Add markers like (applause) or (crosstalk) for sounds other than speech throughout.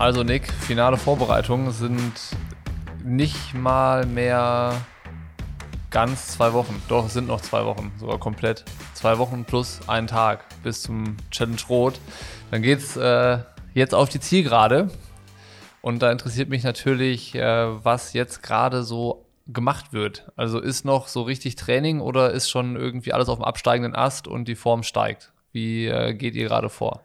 Also Nick, finale Vorbereitungen sind nicht mal mehr ganz zwei Wochen. Doch, es sind noch zwei Wochen, sogar komplett. Zwei Wochen plus einen Tag bis zum Challenge Rot. Dann geht's äh, jetzt auf die Zielgerade. Und da interessiert mich natürlich, äh, was jetzt gerade so gemacht wird. Also ist noch so richtig Training oder ist schon irgendwie alles auf dem absteigenden Ast und die Form steigt? Wie äh, geht ihr gerade vor?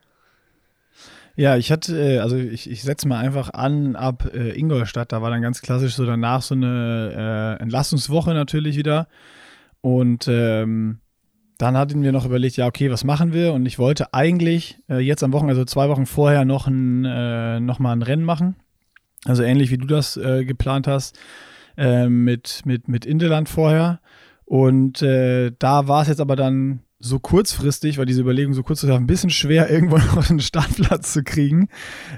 Ja, ich hatte, äh, also ich, ich setze mal einfach an ab äh, Ingolstadt. Da war dann ganz klassisch so danach so eine äh, Entlastungswoche natürlich wieder. Und ähm, dann hatten wir noch überlegt, ja, okay, was machen wir? Und ich wollte eigentlich äh, jetzt am Wochenende, also zwei Wochen vorher, noch, ein, äh, noch mal ein Rennen machen. Also ähnlich wie du das äh, geplant hast äh, mit, mit, mit Indeland vorher. Und da war es jetzt aber dann so kurzfristig, weil diese Überlegung so kurzfristig ein bisschen schwer, (laughs) irgendwo noch einen Startplatz zu kriegen.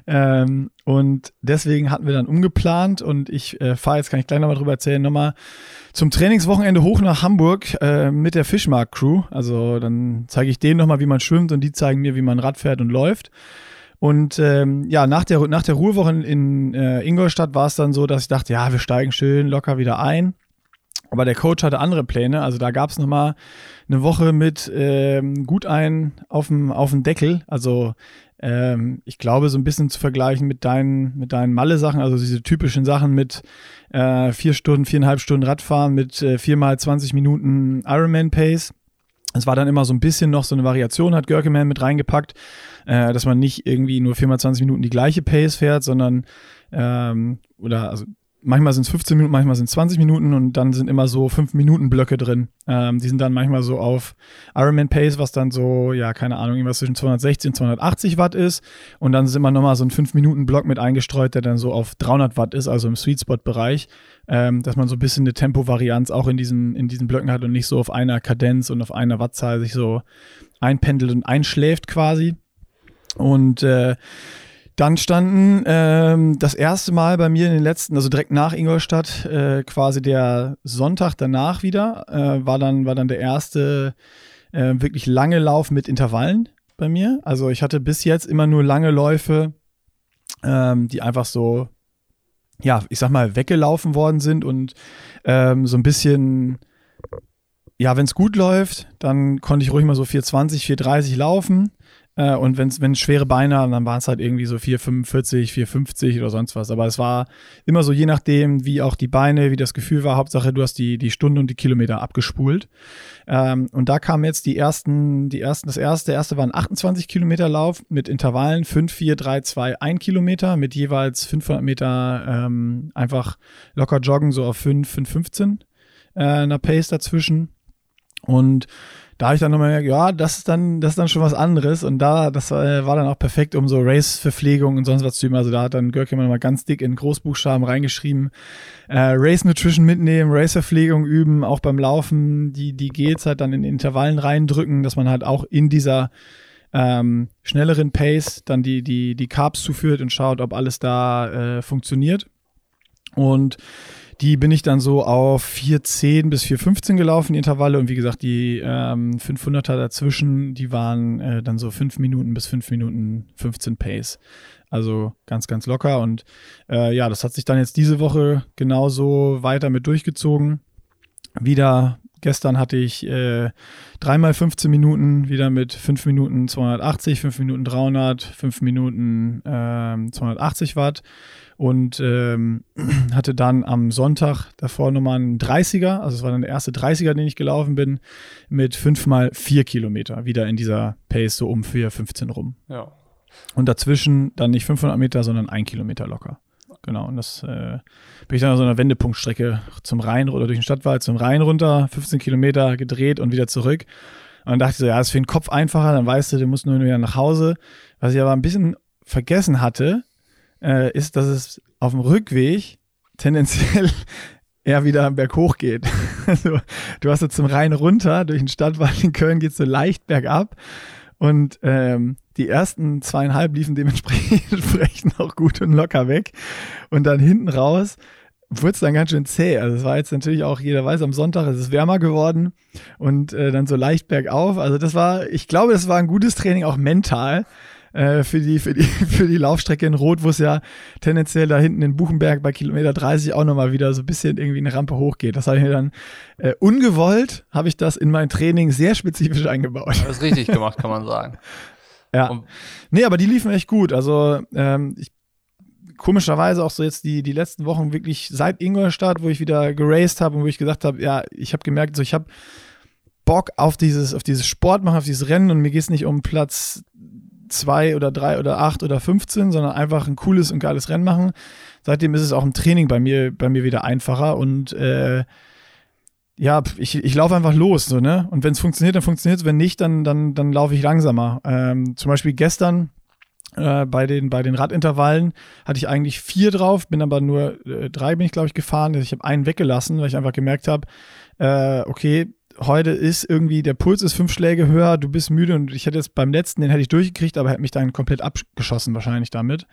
Ähm, und deswegen hatten wir dann umgeplant und ich äh, fahre jetzt, kann ich gleich nochmal drüber erzählen, nochmal zum Trainingswochenende hoch nach Hamburg äh, mit der Fischmarkt-Crew. Also dann zeige ich denen nochmal, wie man schwimmt und die zeigen mir, wie man Rad fährt und läuft. Und ähm, ja, nach der, nach der Ruhewoche in, in äh, Ingolstadt war es dann so, dass ich dachte, ja, wir steigen schön locker wieder ein. Aber der Coach hatte andere Pläne. Also da gab es nochmal eine Woche mit ähm, gut ein auf dem, auf dem Deckel. Also ähm, ich glaube, so ein bisschen zu vergleichen mit deinen, mit deinen Malle-Sachen, also diese typischen Sachen mit äh, vier Stunden, viereinhalb Stunden Radfahren, mit äh, viermal 20 Minuten Ironman-Pace. Es war dann immer so ein bisschen noch so eine Variation, hat Görkeman mit reingepackt, äh, dass man nicht irgendwie nur viermal 20 Minuten die gleiche Pace fährt, sondern ähm, oder also manchmal sind es 15 Minuten, manchmal sind es 20 Minuten und dann sind immer so 5-Minuten-Blöcke drin. Ähm, die sind dann manchmal so auf Ironman Pace, was dann so, ja, keine Ahnung, irgendwas zwischen 260 und 280 Watt ist. Und dann ist immer nochmal so ein 5-Minuten-Block mit eingestreut, der dann so auf 300 Watt ist, also im Sweet Spot-Bereich, ähm, dass man so ein bisschen eine Tempovarianz auch in diesen, in diesen Blöcken hat und nicht so auf einer Kadenz und auf einer Wattzahl sich so einpendelt und einschläft quasi. Und äh, dann standen ähm, das erste Mal bei mir in den letzten, also direkt nach Ingolstadt, äh, quasi der Sonntag danach wieder, äh, war, dann, war dann der erste äh, wirklich lange Lauf mit Intervallen bei mir. Also ich hatte bis jetzt immer nur lange Läufe, ähm, die einfach so, ja, ich sag mal, weggelaufen worden sind und ähm, so ein bisschen, ja, wenn es gut läuft, dann konnte ich ruhig mal so 420, 430 laufen. Äh, und wenn's, wenn schwere Beine haben, dann waren es halt irgendwie so 445, 450 oder sonst was. Aber es war immer so, je nachdem, wie auch die Beine, wie das Gefühl war. Hauptsache, du hast die, die Stunde und die Kilometer abgespult. Ähm, und da kamen jetzt die ersten, die ersten, das erste, erste war ein 28 Kilometer Lauf mit Intervallen 5, 4, 3, 2, 1 Kilometer mit jeweils 500 Meter ähm, einfach locker joggen, so auf 5, 5, 15 äh, einer Pace dazwischen. Und da habe ich dann nochmal gemerkt, ja, das ist dann, das ist dann schon was anderes. Und da, das äh, war dann auch perfekt, um so Race-Verpflegung und sonst was zu üben. Also da hat dann Görke mal ganz dick in Großbuchstaben reingeschrieben, äh, Race Nutrition mitnehmen, Race-Verpflegung üben, auch beim Laufen, die, die Gels halt dann in Intervallen reindrücken, dass man halt auch in dieser ähm, schnelleren Pace dann die, die, die Carbs zuführt und schaut, ob alles da äh, funktioniert. Und die bin ich dann so auf 4,10 bis 4,15 gelaufen, die Intervalle. Und wie gesagt, die ähm, 500er dazwischen, die waren äh, dann so 5 Minuten bis 5 Minuten 15 Pace. Also ganz, ganz locker. Und äh, ja, das hat sich dann jetzt diese Woche genauso weiter mit durchgezogen. Wieder Gestern hatte ich äh, dreimal 15 Minuten, wieder mit 5 Minuten 280, 5 Minuten 300, 5 Minuten äh, 280 Watt und ähm, (clears throat) hatte dann am Sonntag davor nochmal einen 30er, also es war dann der erste 30er, den ich gelaufen bin, mit 5 mal 4 Kilometer, wieder in dieser Pace so um 4,15 rum. Ja. Und dazwischen dann nicht 500 Meter, sondern 1 Kilometer locker. Genau, und das äh, bin ich dann auf so einer Wendepunktstrecke zum Rhein oder durch den Stadtwald zum Rhein runter, 15 Kilometer gedreht und wieder zurück. Und dann dachte ich so, ja, ist für den Kopf einfacher, dann weißt du, du musst nur wieder nach Hause. Was ich aber ein bisschen vergessen hatte, äh, ist, dass es auf dem Rückweg tendenziell (laughs) eher wieder berghoch geht. (laughs) Also, du hast jetzt zum Rhein runter, durch den Stadtwald in Köln geht es so leicht bergab. Und ähm, die ersten zweieinhalb liefen dementsprechend (laughs) auch gut und locker weg. Und dann hinten raus wurde es dann ganz schön zäh. Also es war jetzt natürlich auch, jeder weiß, am Sonntag ist es wärmer geworden und äh, dann so leicht bergauf. Also das war, ich glaube, das war ein gutes Training auch mental, äh, für, die, für, die, (laughs) für die Laufstrecke in Rot, wo es ja tendenziell da hinten in Buchenberg bei Kilometer 30 auch nochmal wieder so ein bisschen irgendwie eine Rampe hochgeht. Das habe ich mir dann äh, ungewollt, habe ich das in mein Training sehr spezifisch eingebaut. Das ist richtig gemacht, kann man sagen. (laughs) Ja. Und nee, aber die liefen echt gut. Also ähm, ich komischerweise auch so jetzt die, die letzten Wochen wirklich seit Ingolstadt, wo ich wieder geraced habe und wo ich gesagt habe, ja, ich habe gemerkt, so ich habe Bock auf dieses, auf dieses Sport machen, auf dieses Rennen und mir geht es nicht um Platz zwei oder drei oder acht oder 15, sondern einfach ein cooles und geiles Rennen machen. Seitdem ist es auch im Training bei mir, bei mir wieder einfacher und äh, ja, ich, ich laufe einfach los, so, ne? Und wenn es funktioniert, dann funktioniert es. Wenn nicht, dann, dann, dann laufe ich langsamer. Ähm, zum Beispiel gestern äh, bei, den, bei den Radintervallen hatte ich eigentlich vier drauf, bin aber nur äh, drei, bin ich, glaube ich, gefahren. Also ich habe einen weggelassen, weil ich einfach gemerkt habe, äh, okay, heute ist irgendwie, der Puls ist fünf Schläge höher, du bist müde und ich hätte jetzt beim letzten, den hätte ich durchgekriegt, aber hätte mich dann komplett abgeschossen wahrscheinlich damit.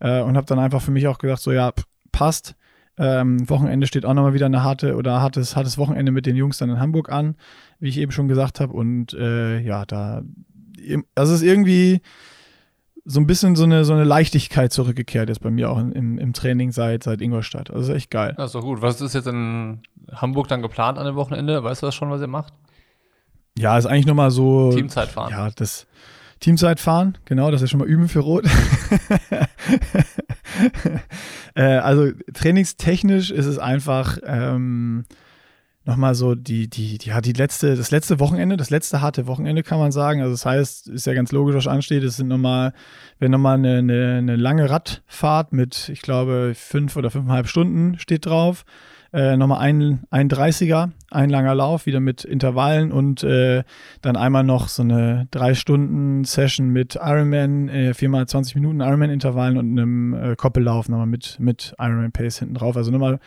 Äh, und habe dann einfach für mich auch gedacht, so ja, passt. Ähm, Wochenende steht auch nochmal wieder eine harte oder hartes, hartes Wochenende mit den Jungs dann in Hamburg an, wie ich eben schon gesagt habe. Und äh, ja, da, also es ist irgendwie so ein bisschen so eine, so eine Leichtigkeit zurückgekehrt jetzt bei mir auch im, im Training seit, seit Ingolstadt. Also echt geil. Das ist doch gut. Was ist jetzt in Hamburg dann geplant an dem Wochenende? Weißt du das schon, was ihr macht? Ja, ist eigentlich nochmal so. Teamzeitfahren. Ja, das Teamzeitfahren, genau, das ist schon mal üben für Rot. (laughs) äh, also trainingstechnisch ist es einfach ähm, nochmal so die, die, die, ja, die letzte, das letzte Wochenende, das letzte harte Wochenende kann man sagen. Also das heißt, ist ja ganz logisch, was ansteht. Es sind nochmal, wenn nochmal eine, eine, eine lange Radfahrt mit, ich glaube, fünf oder fünfeinhalb Stunden steht drauf. Äh, nochmal ein, ein 30er, ein langer Lauf, wieder mit Intervallen und äh, dann einmal noch so eine drei Stunden Session mit Ironman, äh, viermal 20 Minuten Ironman-Intervallen und einem äh, Koppellauf nochmal mit, mit Ironman Pace hinten drauf. Also nochmal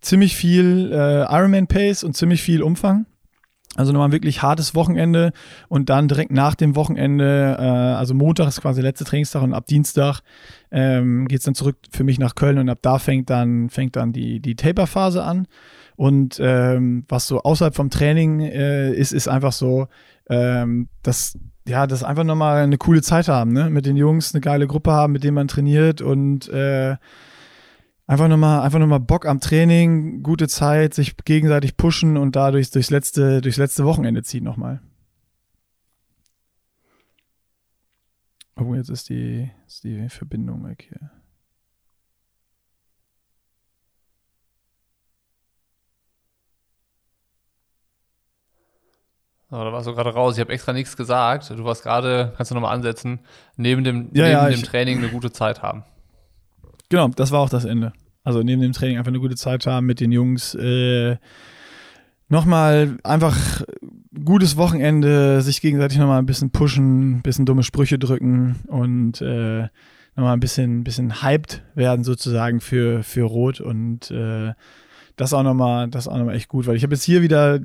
ziemlich viel äh, Ironman Pace und ziemlich viel Umfang. Also nochmal wirklich hartes Wochenende und dann direkt nach dem Wochenende, äh, also Montag ist quasi der letzte Trainingstag und ab Dienstag ähm, geht es dann zurück für mich nach Köln und ab da fängt dann, fängt dann die, die Taper-Phase an. Und ähm, was so außerhalb vom Training äh, ist, ist einfach so, ähm, dass ja, das einfach nochmal eine coole Zeit haben, ne? Mit den Jungs eine geile Gruppe haben, mit denen man trainiert und äh, einfach nochmal, einfach nochmal Bock am Training, gute Zeit, sich gegenseitig pushen und dadurch durchs letzte, durchs letzte Wochenende ziehen nochmal. Oh, jetzt ist die, ist die Verbindung weg hier. So, da warst du gerade raus. Ich habe extra nichts gesagt. Du warst gerade, kannst du nochmal ansetzen, neben dem, ja, neben ja, dem Training eine gute Zeit haben. Genau, das war auch das Ende. Also neben dem Training einfach eine gute Zeit haben mit den Jungs. Äh, nochmal einfach gutes Wochenende, sich gegenseitig nochmal ein bisschen pushen, ein bisschen dumme Sprüche drücken und äh, nochmal ein bisschen, bisschen hyped werden sozusagen für, für Rot und äh, das auch nochmal, das auch nochmal echt gut, weil ich habe jetzt hier wieder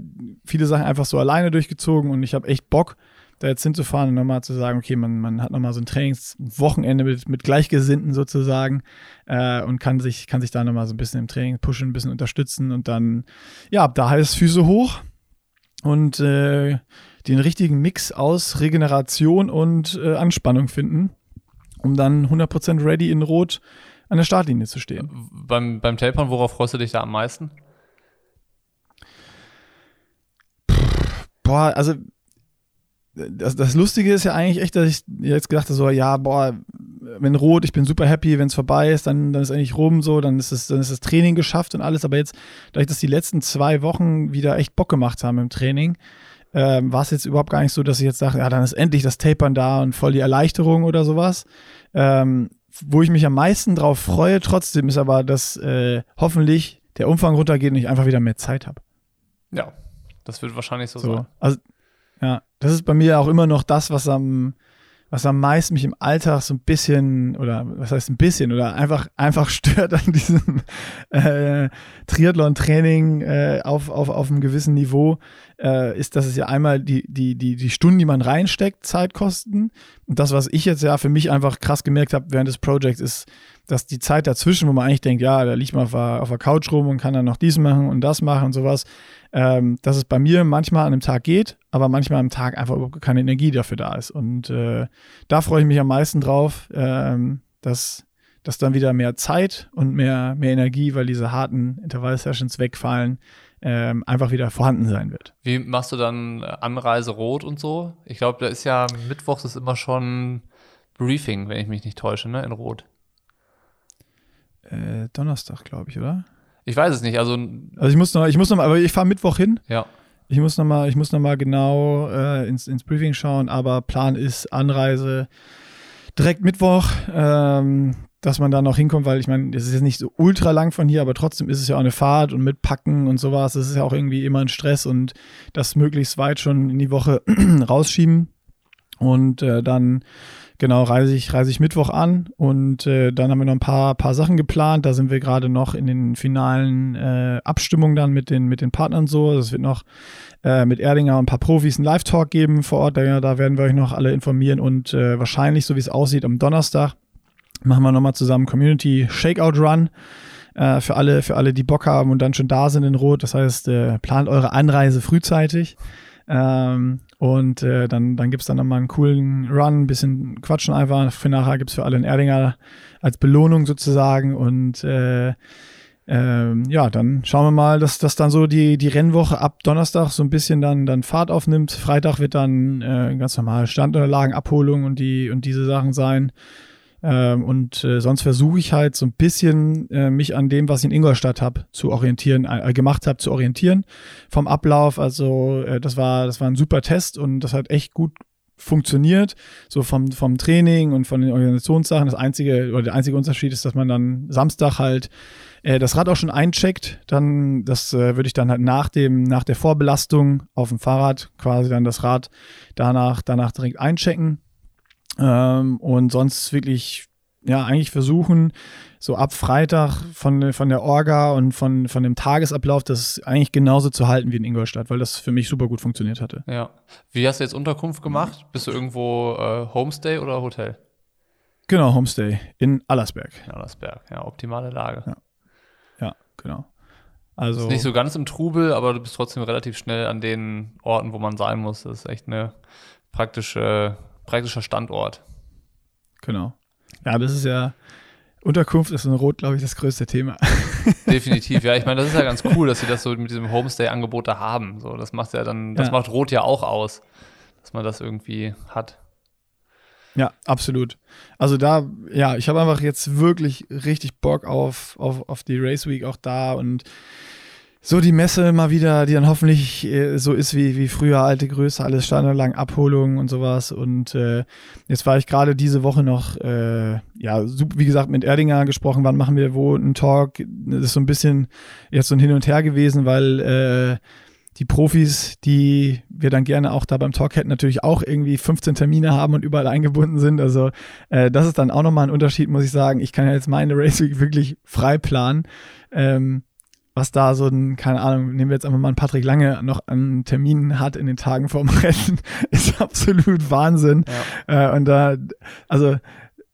viele Sachen einfach so alleine durchgezogen und ich habe echt Bock, da jetzt hinzufahren und nochmal zu sagen, okay, man, man hat nochmal so ein Trainingswochenende mit, mit Gleichgesinnten sozusagen äh, und kann sich, kann sich da nochmal so ein bisschen im Training pushen, ein bisschen unterstützen und dann, ja, da heißt Füße hoch und äh, den richtigen Mix aus Regeneration und äh, Anspannung finden, um dann 100% ready in Rot an der Startlinie zu stehen. Beim, beim Tapern, worauf freust du dich da am meisten? Boah, also das, das Lustige ist ja eigentlich echt, dass ich jetzt gedacht habe, so, ja, boah, wenn rot, ich bin super happy, wenn es vorbei ist, dann, dann ist eigentlich rum so, dann ist, es, dann ist das Training geschafft und alles. Aber jetzt, dadurch, dass die letzten zwei Wochen wieder echt Bock gemacht haben im Training, ähm, war es jetzt überhaupt gar nicht so, dass ich jetzt sage, ja, dann ist endlich das Tapern da und voll die Erleichterung oder sowas. Ähm, wo ich mich am meisten drauf freue, trotzdem ist aber, dass äh, hoffentlich der Umfang runtergeht und ich einfach wieder mehr Zeit habe. Ja, das wird wahrscheinlich so, so sein. Also ja, das ist bei mir auch immer noch das, was am, was am meisten mich im Alltag so ein bisschen, oder was heißt ein bisschen, oder einfach, einfach (laughs) stört an diesem äh, Triathlon-Training äh, auf, auf, auf einem gewissen Niveau, äh, ist, dass es ja einmal die, die, die, die Stunden, die man reinsteckt, Zeit kosten. Und das, was ich jetzt ja für mich einfach krass gemerkt habe während des Projects, ist, dass die Zeit dazwischen, wo man eigentlich denkt, ja, da liegt man auf der, auf der Couch rum und kann dann noch dies machen und das machen und sowas, ähm, dass es bei mir manchmal an einem Tag geht, aber manchmal am Tag einfach überhaupt keine Energie dafür da ist. Und äh, da freue ich mich am meisten drauf, ähm, dass, dass dann wieder mehr Zeit und mehr, mehr Energie, weil diese harten Intervall-Sessions wegfallen, ähm, einfach wieder vorhanden sein wird. Wie machst du dann Anreise rot und so? Ich glaube, da ist ja Mittwochs ist immer schon Briefing, wenn ich mich nicht täusche, ne, in Rot. Äh, Donnerstag, glaube ich, oder? Ich weiß es nicht. Also, also ich muss noch, ich muss noch mal, aber ich fahre Mittwoch hin. Ja. Ich muss noch mal, ich muss noch mal genau äh, ins, ins Briefing schauen, aber Plan ist Anreise direkt Mittwoch, ähm, dass man da noch hinkommt, weil ich meine, es ist jetzt nicht so ultra lang von hier, aber trotzdem ist es ja auch eine Fahrt und mit Packen und sowas. Das ist ja auch irgendwie immer ein Stress und das möglichst weit schon in die Woche (clears throat) rausschieben und äh, dann genau, reise ich, reise ich Mittwoch an und äh, dann haben wir noch ein paar, paar Sachen geplant. Da sind wir gerade noch in den finalen äh, Abstimmungen dann mit den, mit den Partnern so. Es wird noch äh, mit Erdinger ein paar Profis einen Live-Talk geben vor Ort. Da, da werden wir euch noch alle informieren und äh, wahrscheinlich, so wie es aussieht, am Donnerstag machen wir nochmal zusammen Community Shakeout Run äh, für alle, für alle, die Bock haben und dann schon da sind in Rot. Das heißt, äh, plant eure Anreise frühzeitig. Ähm, und äh, dann, dann gibt es dann nochmal einen coolen Run, ein bisschen quatschen einfach. Für nachher gibt es für alle einen Erdinger als Belohnung sozusagen. Und äh, ähm, ja, dann schauen wir mal, dass das dann so die, die Rennwoche ab Donnerstag so ein bisschen dann, dann Fahrt aufnimmt. Freitag wird dann äh, ganz normal Standunterlagenabholung und die und diese Sachen sein. Ähm, und äh, sonst versuche ich halt so ein bisschen äh, mich an dem, was ich in Ingolstadt habe, zu orientieren, äh, gemacht habe, zu orientieren vom Ablauf. Also äh, das war, das war ein super Test und das hat echt gut funktioniert, so vom, vom Training und von den Organisationssachen. Das einzige oder der einzige Unterschied ist, dass man dann Samstag halt äh, das Rad auch schon eincheckt. Dann, das äh, würde ich dann halt nach dem, nach der Vorbelastung auf dem Fahrrad quasi dann das Rad danach, danach direkt einchecken ähm, und sonst wirklich, ja, eigentlich versuchen, so ab Freitag von, von der Orga und von, von dem Tagesablauf das eigentlich genauso zu halten wie in Ingolstadt, weil das für mich super gut funktioniert hatte. Ja. Wie hast du jetzt Unterkunft gemacht? Bist du irgendwo äh, Homestay oder Hotel? Genau, Homestay in Allersberg. In Allersberg, ja, optimale Lage. Ja, ja genau. Also ist nicht so ganz im Trubel, aber du bist trotzdem relativ schnell an den Orten, wo man sein muss. Das ist echt eine praktische praktischer Standort. Genau. Ja, das ist ja, Unterkunft ist in Rot, glaube ich, das größte Thema. (laughs) Definitiv, ja. Ich meine, das ist ja ganz cool, dass sie das so mit diesem Homestay-Angebot da haben. So, das macht ja dann, das ja. macht Rot ja auch aus, dass man das irgendwie hat. Ja, absolut. Also da, ja, ich habe einfach jetzt wirklich richtig Bock auf, auf, auf die Race Week auch da und so die Messe mal wieder, die dann hoffentlich äh, so ist wie, wie früher, alte Größe, alles standardlang, Abholungen und sowas. Und äh, jetzt war ich gerade diese Woche noch, äh, ja, wie gesagt, mit Erdinger gesprochen, wann machen wir wo einen Talk. Das ist so ein bisschen jetzt so ein Hin und Her gewesen, weil äh, die Profis, die wir dann gerne auch da beim Talk hätten, natürlich auch irgendwie 15 Termine haben und überall eingebunden sind. Also äh, das ist dann auch nochmal ein Unterschied, muss ich sagen. Ich kann ja jetzt meine Race Week wirklich frei planen. Ähm, was da so ein, keine Ahnung, nehmen wir jetzt einfach mal einen Patrick Lange noch an Terminen hat in den Tagen vorm (laughs) Rennen, ist absolut Wahnsinn. Ja. Äh, und da, also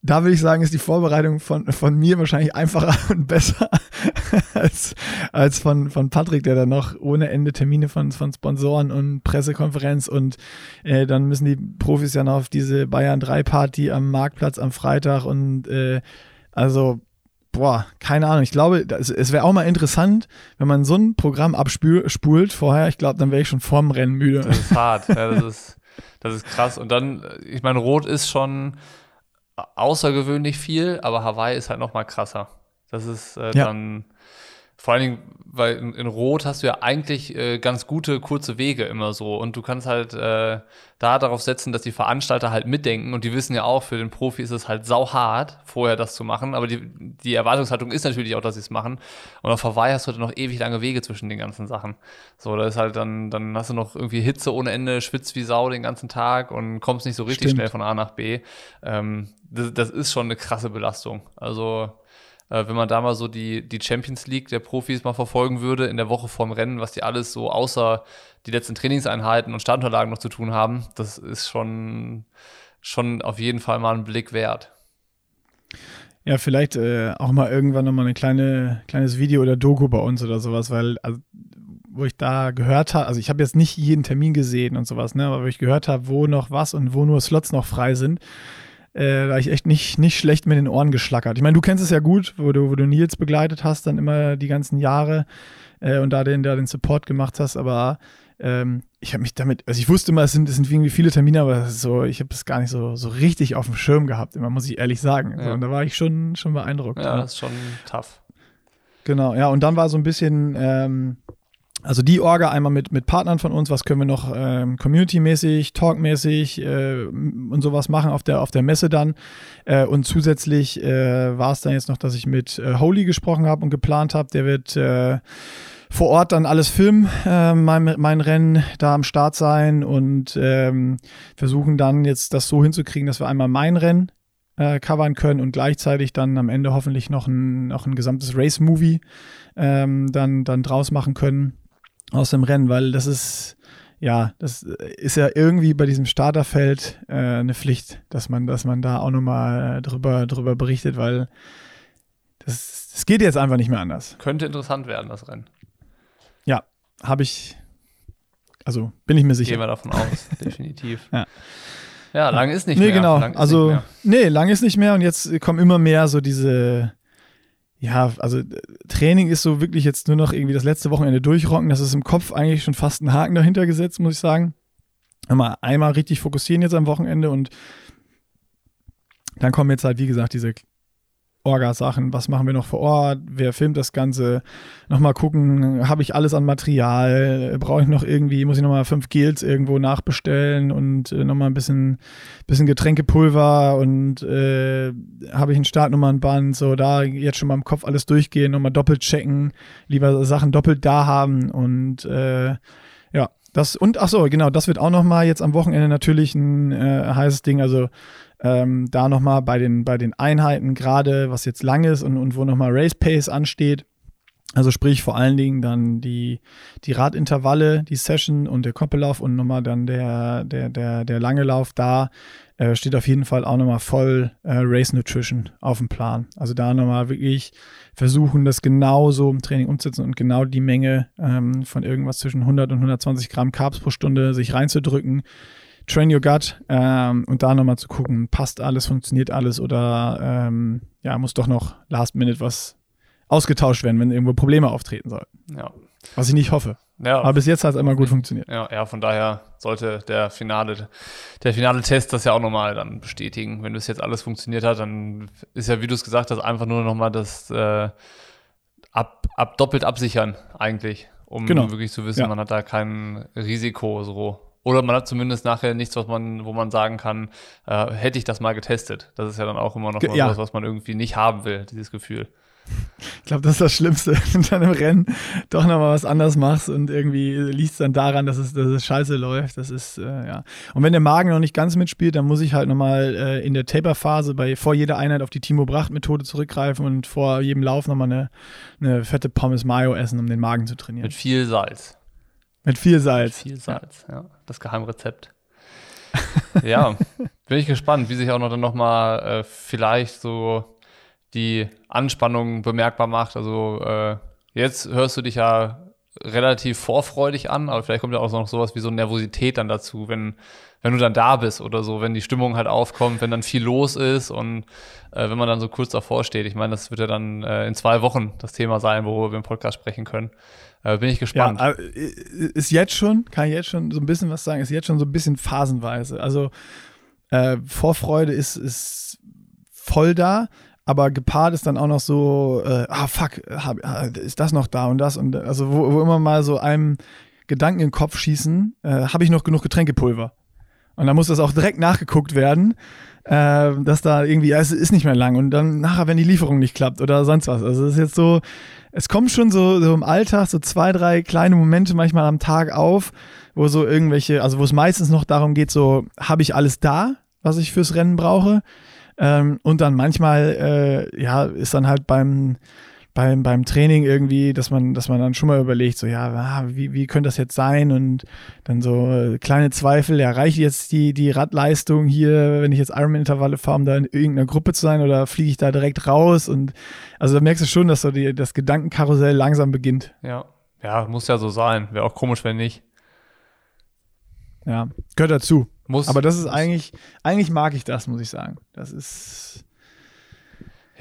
da würde ich sagen, ist die Vorbereitung von, von mir wahrscheinlich einfacher (laughs) und besser (laughs) als, als von, von Patrick, der dann noch ohne Ende Termine von, von Sponsoren und Pressekonferenz und äh, dann müssen die Profis ja noch auf diese Bayern 3 Party am Marktplatz am Freitag und äh, also boah, keine Ahnung. Ich glaube, das, es wäre auch mal interessant, wenn man so ein Programm abspult vorher. Ich glaube, dann wäre ich schon vorm Rennen müde. Das ist hart. ja, das ist, das ist krass. Und dann, ich meine, Rot ist schon außergewöhnlich viel, aber Hawaii ist halt noch mal krasser. Das ist äh, ja. dann vor allen Dingen, weil in, in, Rot hast du ja eigentlich äh, ganz gute kurze Wege immer so und du kannst halt äh, da darauf setzen, dass die Veranstalter halt mitdenken und die wissen ja auch, für den Profi ist es halt sau hart, vorher das zu machen, aber die, die Erwartungshaltung ist natürlich auch, dass sie es machen und auf Hawaii hast du halt noch ewig lange Wege zwischen den ganzen Sachen. So, da ist halt dann, dann hast du noch irgendwie Hitze ohne Ende, schwitzt wie Sau den ganzen Tag und kommst nicht so richtig Stimmt. schnell von A nach B. Ähm, das, das ist schon eine krasse Belastung. Also äh, wenn man da mal so die, die Champions League der Profis mal verfolgen würde, in der Woche vorm Rennen, was die alles so außer die letzten Trainingseinheiten und Startunterlagen noch zu tun haben, das ist schon, schon auf jeden Fall mal ein Blick wert. Ja, vielleicht äh, auch mal irgendwann nochmal ein kleine, kleines Video oder Doku bei uns oder sowas, weil, also, wo ich da gehört habe, also ich habe jetzt nicht jeden Termin gesehen und sowas, ne, aber wo ich gehört habe, wo noch was und wo nur Slots noch frei sind, äh, da ich echt nicht, nicht schlecht mit den Ohren geschlackert. Ich meine, du kennst es ja gut, wo du, wo du Nils begleitet hast, dann immer die ganzen Jahre äh, und da den, da den Support gemacht hast, aber ähm, ich habe mich damit, also ich wusste immer, es sind, es sind irgendwie viele Termine, aber so, ich habe es gar nicht so, so richtig auf dem Schirm gehabt, immer muss ich ehrlich sagen. Ja. So, und da war ich schon, schon beeindruckt. Ja, ja, das ist schon tough. Genau, ja, und dann war so ein bisschen, ähm, also die Orga einmal mit, mit Partnern von uns, was können wir noch ähm, community-mäßig, talkmäßig äh, und sowas machen auf der, auf der Messe dann. Äh, und zusätzlich äh, war es dann jetzt noch, dass ich mit äh, Holy gesprochen habe und geplant habe. Der wird äh, vor Ort dann alles filmen, äh, mein, mein Rennen da am Start sein und ähm, versuchen dann jetzt das so hinzukriegen, dass wir einmal mein Rennen äh, covern können und gleichzeitig dann am Ende hoffentlich noch ein, noch ein gesamtes Race-Movie ähm, dann, dann draus machen können aus dem Rennen, weil das ist, ja, das ist ja irgendwie bei diesem Starterfeld äh, eine Pflicht, dass man, dass man da auch nochmal drüber, drüber berichtet, weil das, das geht jetzt einfach nicht mehr anders. Könnte interessant werden, das Rennen. Ja, habe ich, also bin ich mir sicher. Gehen wir davon aus, (laughs) definitiv. Ja. Ja, lang ist nicht nee, mehr. Nee, genau. Also, nee, lang ist nicht mehr und jetzt kommen immer mehr so diese, ja, also Training ist so wirklich jetzt nur noch irgendwie das letzte Wochenende durchrocken. Das ist im Kopf eigentlich schon fast ein Haken dahinter gesetzt, muss ich sagen. Einmal, einmal richtig fokussieren jetzt am Wochenende und dann kommen jetzt halt, wie gesagt, diese Orga-Sachen, was machen wir noch vor Ort, wer filmt das Ganze, nochmal gucken, habe ich alles an Material, brauche ich noch irgendwie, muss ich nochmal fünf Gels irgendwo nachbestellen und äh, nochmal ein bisschen, bisschen Getränkepulver und äh, habe ich ein Startnummernband, so da jetzt schon mal im Kopf alles durchgehen, nochmal doppelt checken, lieber Sachen doppelt da haben und äh, ja, das und ach so, genau, das wird auch nochmal jetzt am Wochenende natürlich ein äh, heißes Ding, also ähm, da nochmal bei den, bei den Einheiten, gerade was jetzt lang ist und, und wo nochmal Race Pace ansteht. Also sprich vor allen Dingen dann die, die Radintervalle, die Session und der Koppellauf und nochmal dann der, der, der, der lange Lauf da äh, steht auf jeden Fall auch nochmal voll äh, Race Nutrition auf dem Plan. Also da nochmal wirklich versuchen, das genau so im Training umzusetzen und genau die Menge ähm, von irgendwas zwischen 100 und 120 Gramm Carbs pro Stunde sich reinzudrücken Train Your Gut ähm, und da nochmal zu gucken, passt alles, funktioniert alles oder ähm, ja, muss doch noch Last Minute was ausgetauscht werden, wenn irgendwo Probleme auftreten sollten. Ja. Was ich nicht hoffe. Ja. Aber bis jetzt hat es immer gut funktioniert. Ja, ja, von daher sollte der finale, der finale Test das ja auch nochmal dann bestätigen. Wenn das jetzt alles funktioniert hat, dann ist ja, wie du es gesagt hast, einfach nur nochmal das äh, ab, ab doppelt absichern eigentlich, um genau. wirklich zu wissen, ja. man hat da kein Risiko so oder man hat zumindest nachher nichts, was man, wo man sagen kann, äh, hätte ich das mal getestet. Das ist ja dann auch immer noch ja. was, was man irgendwie nicht haben will, dieses Gefühl. Ich glaube, das ist das Schlimmste, (laughs) wenn du dann im Rennen doch nochmal was anders machst und irgendwie liest dann daran, dass es, dass es scheiße läuft. Das ist, äh, ja. Und wenn der Magen noch nicht ganz mitspielt, dann muss ich halt nochmal äh, in der Taper-Phase bei vor jeder Einheit auf die Timo Bracht-Methode zurückgreifen und vor jedem Lauf nochmal eine, eine fette Pommes Mayo essen, um den Magen zu trainieren. Mit viel Salz. Mit viel Salz. Mit viel Salz, ja. ja. Das Geheimrezept. (laughs) ja, bin ich gespannt, wie sich auch noch dann nochmal äh, vielleicht so die Anspannung bemerkbar macht. Also äh, jetzt hörst du dich ja relativ vorfreudig an, aber vielleicht kommt ja auch noch sowas wie so Nervosität dann dazu, wenn, wenn du dann da bist oder so, wenn die Stimmung halt aufkommt, wenn dann viel los ist und äh, wenn man dann so kurz davor steht. Ich meine, das wird ja dann äh, in zwei Wochen das Thema sein, worüber wir im Podcast sprechen können. Äh, bin ich gespannt. Ja, äh, ist jetzt schon, kann ich jetzt schon so ein bisschen was sagen, ist jetzt schon so ein bisschen phasenweise. Also äh, Vorfreude ist, ist voll da, aber gepaart ist dann auch noch so, äh, ah fuck, hab, ah, ist das noch da und das und also wo, wo immer mal so einem Gedanken in den Kopf schießen, äh, habe ich noch genug Getränkepulver? Und dann muss das auch direkt nachgeguckt werden, äh, dass da irgendwie, ja, es ist nicht mehr lang und dann nachher, wenn die Lieferung nicht klappt oder sonst was. Also es ist jetzt so, es kommen schon so, so im Alltag so zwei, drei kleine Momente manchmal am Tag auf, wo so irgendwelche, also wo es meistens noch darum geht, so, habe ich alles da, was ich fürs Rennen brauche? Ähm, und dann manchmal, äh, ja, ist dann halt beim beim, beim Training irgendwie, dass man, dass man dann schon mal überlegt, so ja, ah, wie, wie könnte das jetzt sein? Und dann so äh, kleine Zweifel, ja, reicht jetzt die, die Radleistung hier, wenn ich jetzt Ironman-Intervalle fahre, um da in irgendeiner Gruppe zu sein oder fliege ich da direkt raus? Und also da merkst du schon, dass so die, das Gedankenkarussell langsam beginnt. Ja. Ja, muss ja so sein. Wäre auch komisch, wenn nicht. Ja, gehört dazu. Muss. Aber das ist eigentlich, eigentlich mag ich das, muss ich sagen. Das ist.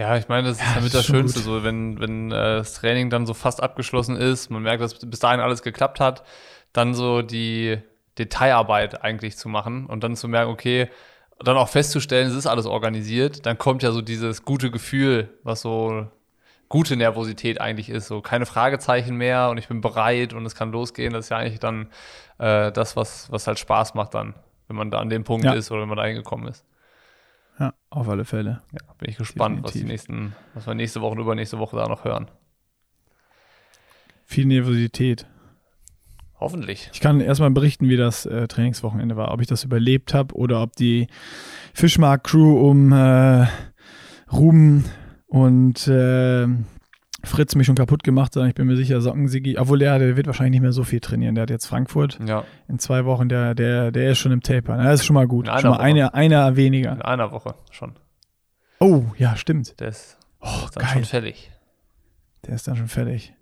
Ja, ich meine, das ist Ja, damit das Schönste, gut. so wenn, wenn äh, das Training dann so fast abgeschlossen ist, man merkt, dass bis dahin alles geklappt hat, dann so die Detailarbeit eigentlich zu machen und dann zu merken, okay, dann auch festzustellen, es ist alles organisiert, dann kommt ja so dieses gute Gefühl, was so gute Nervosität eigentlich ist, so keine Fragezeichen mehr und ich bin bereit und es kann losgehen. Das ist ja eigentlich dann äh, das, was, was halt Spaß macht dann, wenn man da an dem Punkt Ja. ist oder wenn man da hingekommen ist. Ja, auf alle Fälle. Ja, bin ich gespannt, was die nächsten, was wir nächste Woche und übernächste Woche da noch hören. Viel Nervosität. Hoffentlich. Ich kann erstmal berichten, wie das äh, Trainingswochenende war. Ob ich das überlebt habe oder ob die Fischmarkt-Crew um äh, Ruben und äh, Fritz mich schon kaputt gemacht hat. Ich bin mir sicher, Sockensigi, obwohl der, der wird wahrscheinlich nicht mehr so viel trainieren. Der hat jetzt Frankfurt Ja, in zwei Wochen, der, der, der ist schon im Taper. Na, Das ist schon mal gut. In einer Schon mal Woche. eine, einer weniger. in einer Woche schon. Oh, ja, stimmt. Der ist, Oh, ist dann geil. schon fertig. Der ist dann schon fertig.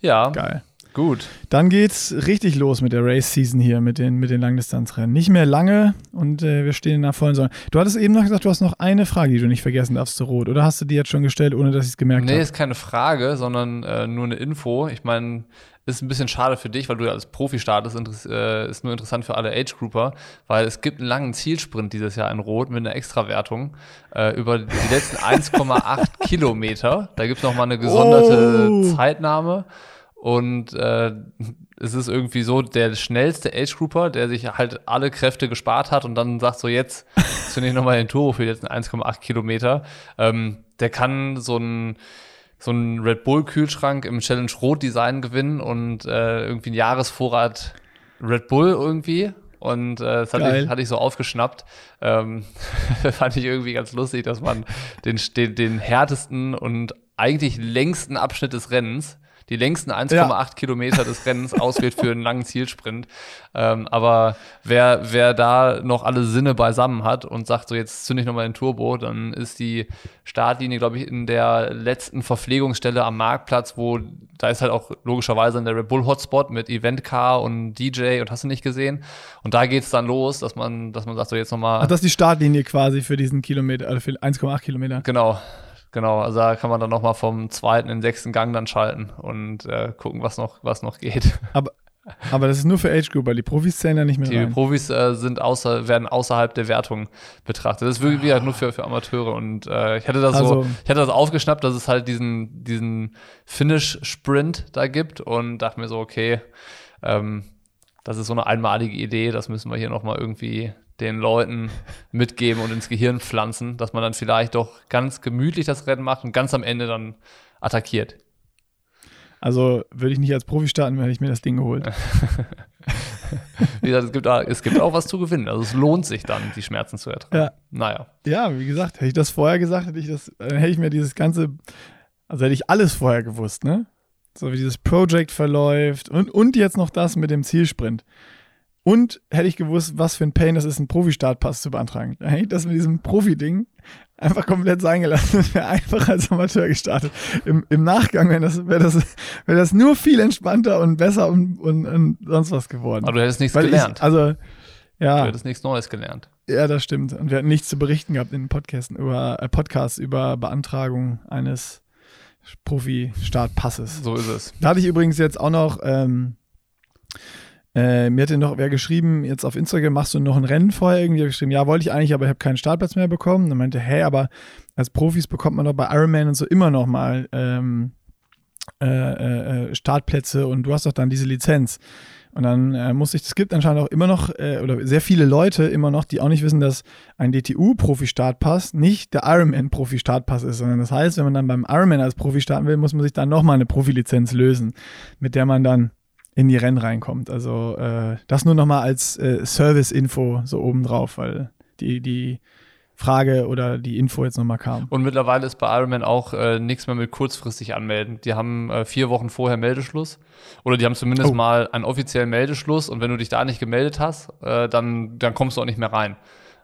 Ja, Geil. Gut. Dann geht's richtig los mit der Race-Season hier, mit den, mit den Langdistanzrennen. Nicht mehr lange und äh, wir stehen in der vollen Sonne. Du hattest eben noch gesagt, du hast noch eine Frage, die du nicht vergessen darfst zu Rot. Oder hast du die jetzt schon gestellt, ohne dass ich es gemerkt Nee, habe? ist keine Frage, sondern äh, nur eine Info. Ich meine, ist ein bisschen schade für dich, weil du ja als Profi startest, äh, ist nur interessant für alle Age-Grouper, weil es gibt einen langen Zielsprint dieses Jahr in Rot mit einer Extrawertung äh, über die letzten (laughs) 1,8 Kilometer. Da gibt es nochmal eine gesonderte Oh. Zeitnahme. Und äh, (laughs) es ist irgendwie so der schnellste Age-Grouper, der sich halt alle Kräfte gespart hat und dann sagt so, jetzt (laughs) zünde ich nochmal den Turbo für die letzten 1,8 Kilometer. Ähm, der kann so ein so einen Red Bull Kühlschrank im Challenge Rot Design gewinnen und äh, irgendwie einen Jahresvorrat Red Bull irgendwie. Und äh, das hatte ich, hatte ich so aufgeschnappt. Ähm, (laughs) fand ich irgendwie ganz lustig, dass man den, den, den härtesten und eigentlich längsten Abschnitt des Rennens, die längsten 1,8 Kilometer des Rennens auswählt für einen langen Zielsprint. Ähm, aber wer, wer da noch alle Sinne beisammen hat und sagt, so jetzt zünde ich nochmal den Turbo, dann ist die Startlinie, glaube ich, in der letzten Verpflegungsstelle am Marktplatz, wo da ist halt auch logischerweise in der Red Bull Hotspot mit Eventcar und DJ und hast du nicht gesehen. Und da geht's dann los, dass man, dass man sagt, so jetzt nochmal. Ach, das ist die Startlinie quasi für diesen Kilometer, also für 1,8 Kilometer. Genau, genau. Also da kann man dann nochmal vom zweiten in den sechsten Gang dann schalten und äh, gucken, was noch, was noch geht. (laughs) Aber, aber das ist nur für Age Group, weil die Profis zählen da nicht mehr Die rein. Profis äh, sind außer, werden außerhalb der Wertung betrachtet. Das ist wirklich wieder nur für, für Amateure. Und äh, ich hatte das Also- so, ich hatte das aufgeschnappt, dass es halt diesen, diesen Finish-Sprint da gibt und dachte mir so, okay, ähm, das ist so eine einmalige Idee, das müssen wir hier nochmal irgendwie den Leuten mitgeben und ins Gehirn pflanzen, dass man dann vielleicht doch ganz gemütlich das Rennen macht und ganz am Ende dann attackiert. Also würde ich nicht als Profi starten, hätte ich mir das Ding geholt. (laughs) Wie gesagt, es gibt, auch- es gibt auch was zu gewinnen. Also es lohnt sich dann, die Schmerzen zu ertragen. Ja. Naja. Ja, wie gesagt, hätte ich das vorher gesagt, hätte ich das, dann hätte ich mir dieses ganze, also hätte ich alles vorher gewusst, ne? So wie dieses Project verläuft und, und jetzt noch das mit dem Zielsprint. Und hätte ich gewusst, was für ein Pain das ist, einen Profi-Startpass zu beantragen. Dann hätte ich das mit diesem Profi-Ding einfach komplett sein gelassen. (laughs) Das wäre einfach als Amateur gestartet. Im, im Nachgang wäre das, wäre das, wäre das nur viel entspannter und besser und, und, und sonst was geworden. Aber du hättest nichts Weil gelernt. Ich, also, Du ja. hättest nichts Neues gelernt. Ja, das stimmt. Und wir hatten nichts zu berichten gehabt in den Podcasten über, äh, Podcasts über Beantragung eines Profi-Startpasses. So ist es. Da hatte ich übrigens jetzt auch noch, ähm, äh, mir hatte noch wer geschrieben, jetzt auf Instagram machst du noch ein Rennen vorher irgendwie. Hab ich geschrieben, ja, wollte ich eigentlich, aber ich habe keinen Startplatz mehr bekommen. Dann meinte, hey, aber als Profis bekommt man doch bei Ironman und so immer noch mal ähm, äh, äh, Startplätze und du hast doch dann diese Lizenz. Und dann äh, muss ich, es gibt anscheinend auch immer noch, äh, oder sehr viele Leute immer noch, die auch nicht wissen, dass ein DTU-Profi-Startpass nicht der Ironman-Profi-Startpass ist, sondern das heißt, wenn man dann beim Ironman als Profi starten will, muss man sich dann nochmal eine Profilizenz lösen, mit der man dann in die Rennen reinkommt. Also äh, das nur nochmal als äh, Service-Info so obendrauf, weil die, die Frage oder die Info jetzt nochmal kam. Und mittlerweile ist bei Ironman auch äh, nichts mehr mit kurzfristig anmelden. Die haben äh, vier Wochen vorher Meldeschluss. Oder die haben zumindest oh. mal einen offiziellen Meldeschluss. Und wenn du dich da nicht gemeldet hast, äh, dann, dann kommst du auch nicht mehr rein.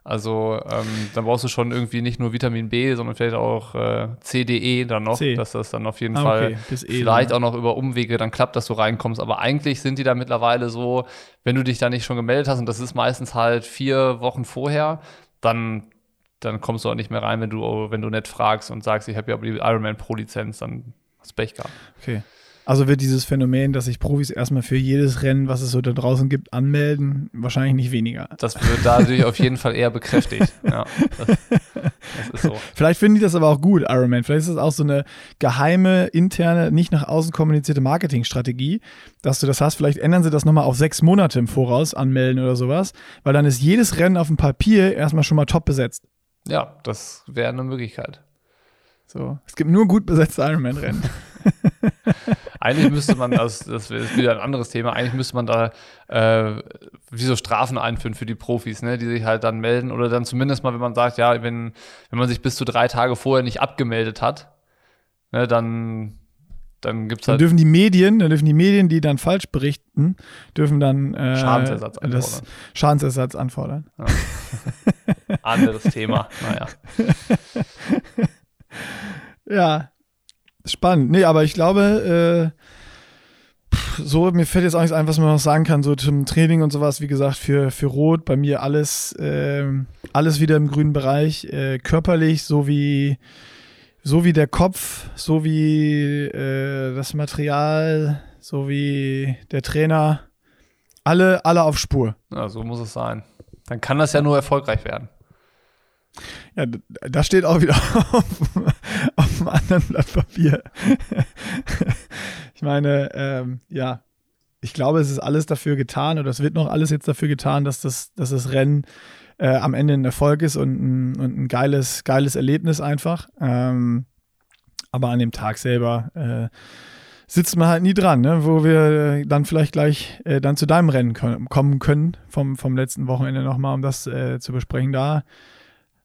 Also ähm, dann brauchst du schon irgendwie nicht nur Vitamin B, sondern vielleicht auch äh, CDE dann noch, C. dass das dann auf jeden ah, Fall okay. e vielleicht dann. auch noch über Umwege dann klappt, dass du reinkommst. Aber eigentlich sind die da mittlerweile so, wenn du dich da nicht schon gemeldet hast, und das ist meistens halt vier Wochen vorher, dann dann kommst du auch nicht mehr rein, wenn du, wenn du nicht fragst und sagst, ich habe ja die Ironman Pro-Lizenz, dann hast du Pech gehabt. Okay. Also wird dieses Phänomen, dass sich Profis erstmal für jedes Rennen, was es so da draußen gibt, anmelden, wahrscheinlich nicht weniger. Das wird dadurch auf jeden Fall eher bekräftigt. (laughs) Ja, das, das ist so. Vielleicht finden die das aber auch gut, Ironman. Vielleicht ist das auch so eine geheime, interne, nicht nach außen kommunizierte Marketingstrategie, dass du das hast. Vielleicht ändern sie das nochmal auf sechs Monate im Voraus anmelden oder sowas, weil dann ist jedes Rennen auf dem Papier erstmal schon mal top besetzt. Ja, das wäre eine Möglichkeit. So, es gibt nur gut besetzte Ironman-Rennen. (laughs) eigentlich müsste man, das, das ist wieder ein anderes Thema, eigentlich müsste man da äh, wie so Strafen einführen für die Profis, ne, die sich halt dann melden oder dann zumindest mal, wenn man sagt, ja, wenn, wenn man sich bis zu drei Tage vorher nicht abgemeldet hat, ne, dann dann gibt's halt. Dann dürfen die Medien, dann dürfen die Medien, die dann falsch berichten, dürfen dann äh, Schadensersatz anfordern. Schadensersatz anfordern. Ja. Anderes Thema, naja. (laughs) ja, spannend. Nee, aber ich glaube, äh, so, mir fällt jetzt auch nichts ein, was man noch sagen kann, so zum Training und sowas, wie gesagt, für, für Rot, bei mir alles, äh, alles wieder im grünen Bereich, äh, körperlich sowie so wie der Kopf, so wie äh, das Material, so wie der Trainer, alle, alle auf Spur. Ja, so muss es sein. Dann kann das ja nur erfolgreich werden. Ja, da steht auch wieder (laughs) auf, auf einem anderen Blatt Papier. ich meine, ähm, ja, ich glaube, es ist alles dafür getan oder es wird noch alles jetzt dafür getan, dass das, dass das Rennen äh, am Ende ein Erfolg ist und ein, und ein geiles, geiles Erlebnis einfach. Ähm, aber an dem Tag selber äh, sitzt man halt nie dran, ne? wo wir dann vielleicht gleich äh, dann zu deinem Rennen können, kommen können vom, vom letzten Wochenende nochmal, um das äh, zu besprechen. Da,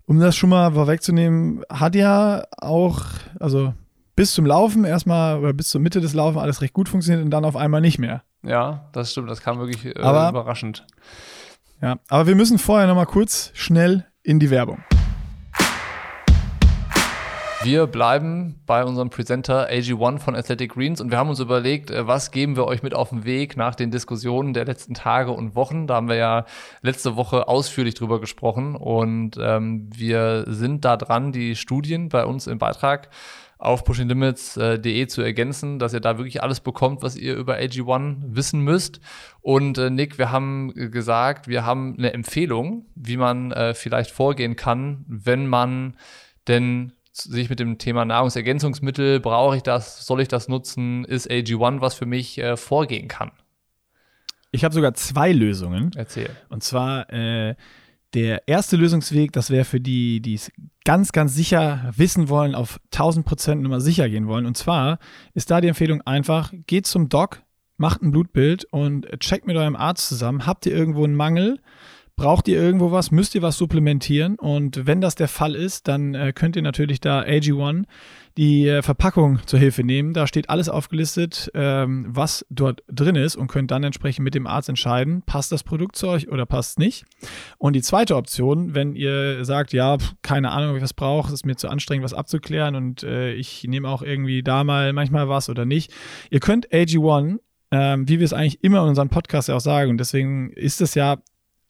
um das schon mal vorwegzunehmen, hat ja auch, also bis zum Laufen erstmal oder bis zur Mitte des Laufens alles recht gut funktioniert und dann auf einmal nicht mehr. Ja, das stimmt, das kam wirklich äh, aber, überraschend. Ja, aber wir müssen vorher nochmal kurz schnell in die Werbung. Wir bleiben bei unserem Presenter AG1 von Athletic Greens und wir haben uns überlegt, äh, was geben wir euch mit auf den Weg nach den Diskussionen der letzten Tage und Wochen. Da haben wir ja letzte Woche ausführlich drüber gesprochen und ähm, wir sind da dran, die Studien bei uns im Beitrag auf pushinglimits.de zu ergänzen, dass ihr da wirklich alles bekommt, was ihr über AG1 wissen müsst. Und äh, Nick, wir haben gesagt, wir haben eine Empfehlung, wie man äh, vielleicht vorgehen kann, wenn man denn sich mit dem Thema Nahrungsergänzungsmittel, brauche ich das, soll ich das nutzen, ist AG1 was für mich äh, vorgehen kann? Ich habe sogar zwei Lösungen. Erzähl. Und zwar äh, der erste Lösungsweg, das wäre für die, die es ganz, ganz sicher wissen wollen, auf 1000 Prozent Nummer sicher gehen wollen. Und zwar ist da die Empfehlung einfach, geht zum Doc, macht ein Blutbild und checkt mit eurem Arzt zusammen, habt ihr irgendwo einen Mangel? Braucht ihr irgendwo was? Müsst ihr was supplementieren? Und wenn das der Fall ist, dann äh, könnt ihr natürlich da AG1 die äh, Verpackung zur Hilfe nehmen. Da steht alles aufgelistet, ähm, was dort drin ist und könnt dann entsprechend mit dem Arzt entscheiden, passt das Produkt zu euch oder passt es nicht. Und die zweite Option, wenn ihr sagt, ja, keine Ahnung, ob ich was brauche, ist mir zu anstrengend, was abzuklären und äh, ich nehme auch irgendwie da mal manchmal was oder nicht. Ihr könnt AG1 ähm, wie wir es eigentlich immer in unserem Podcast ja auch sagen. Und deswegen ist es ja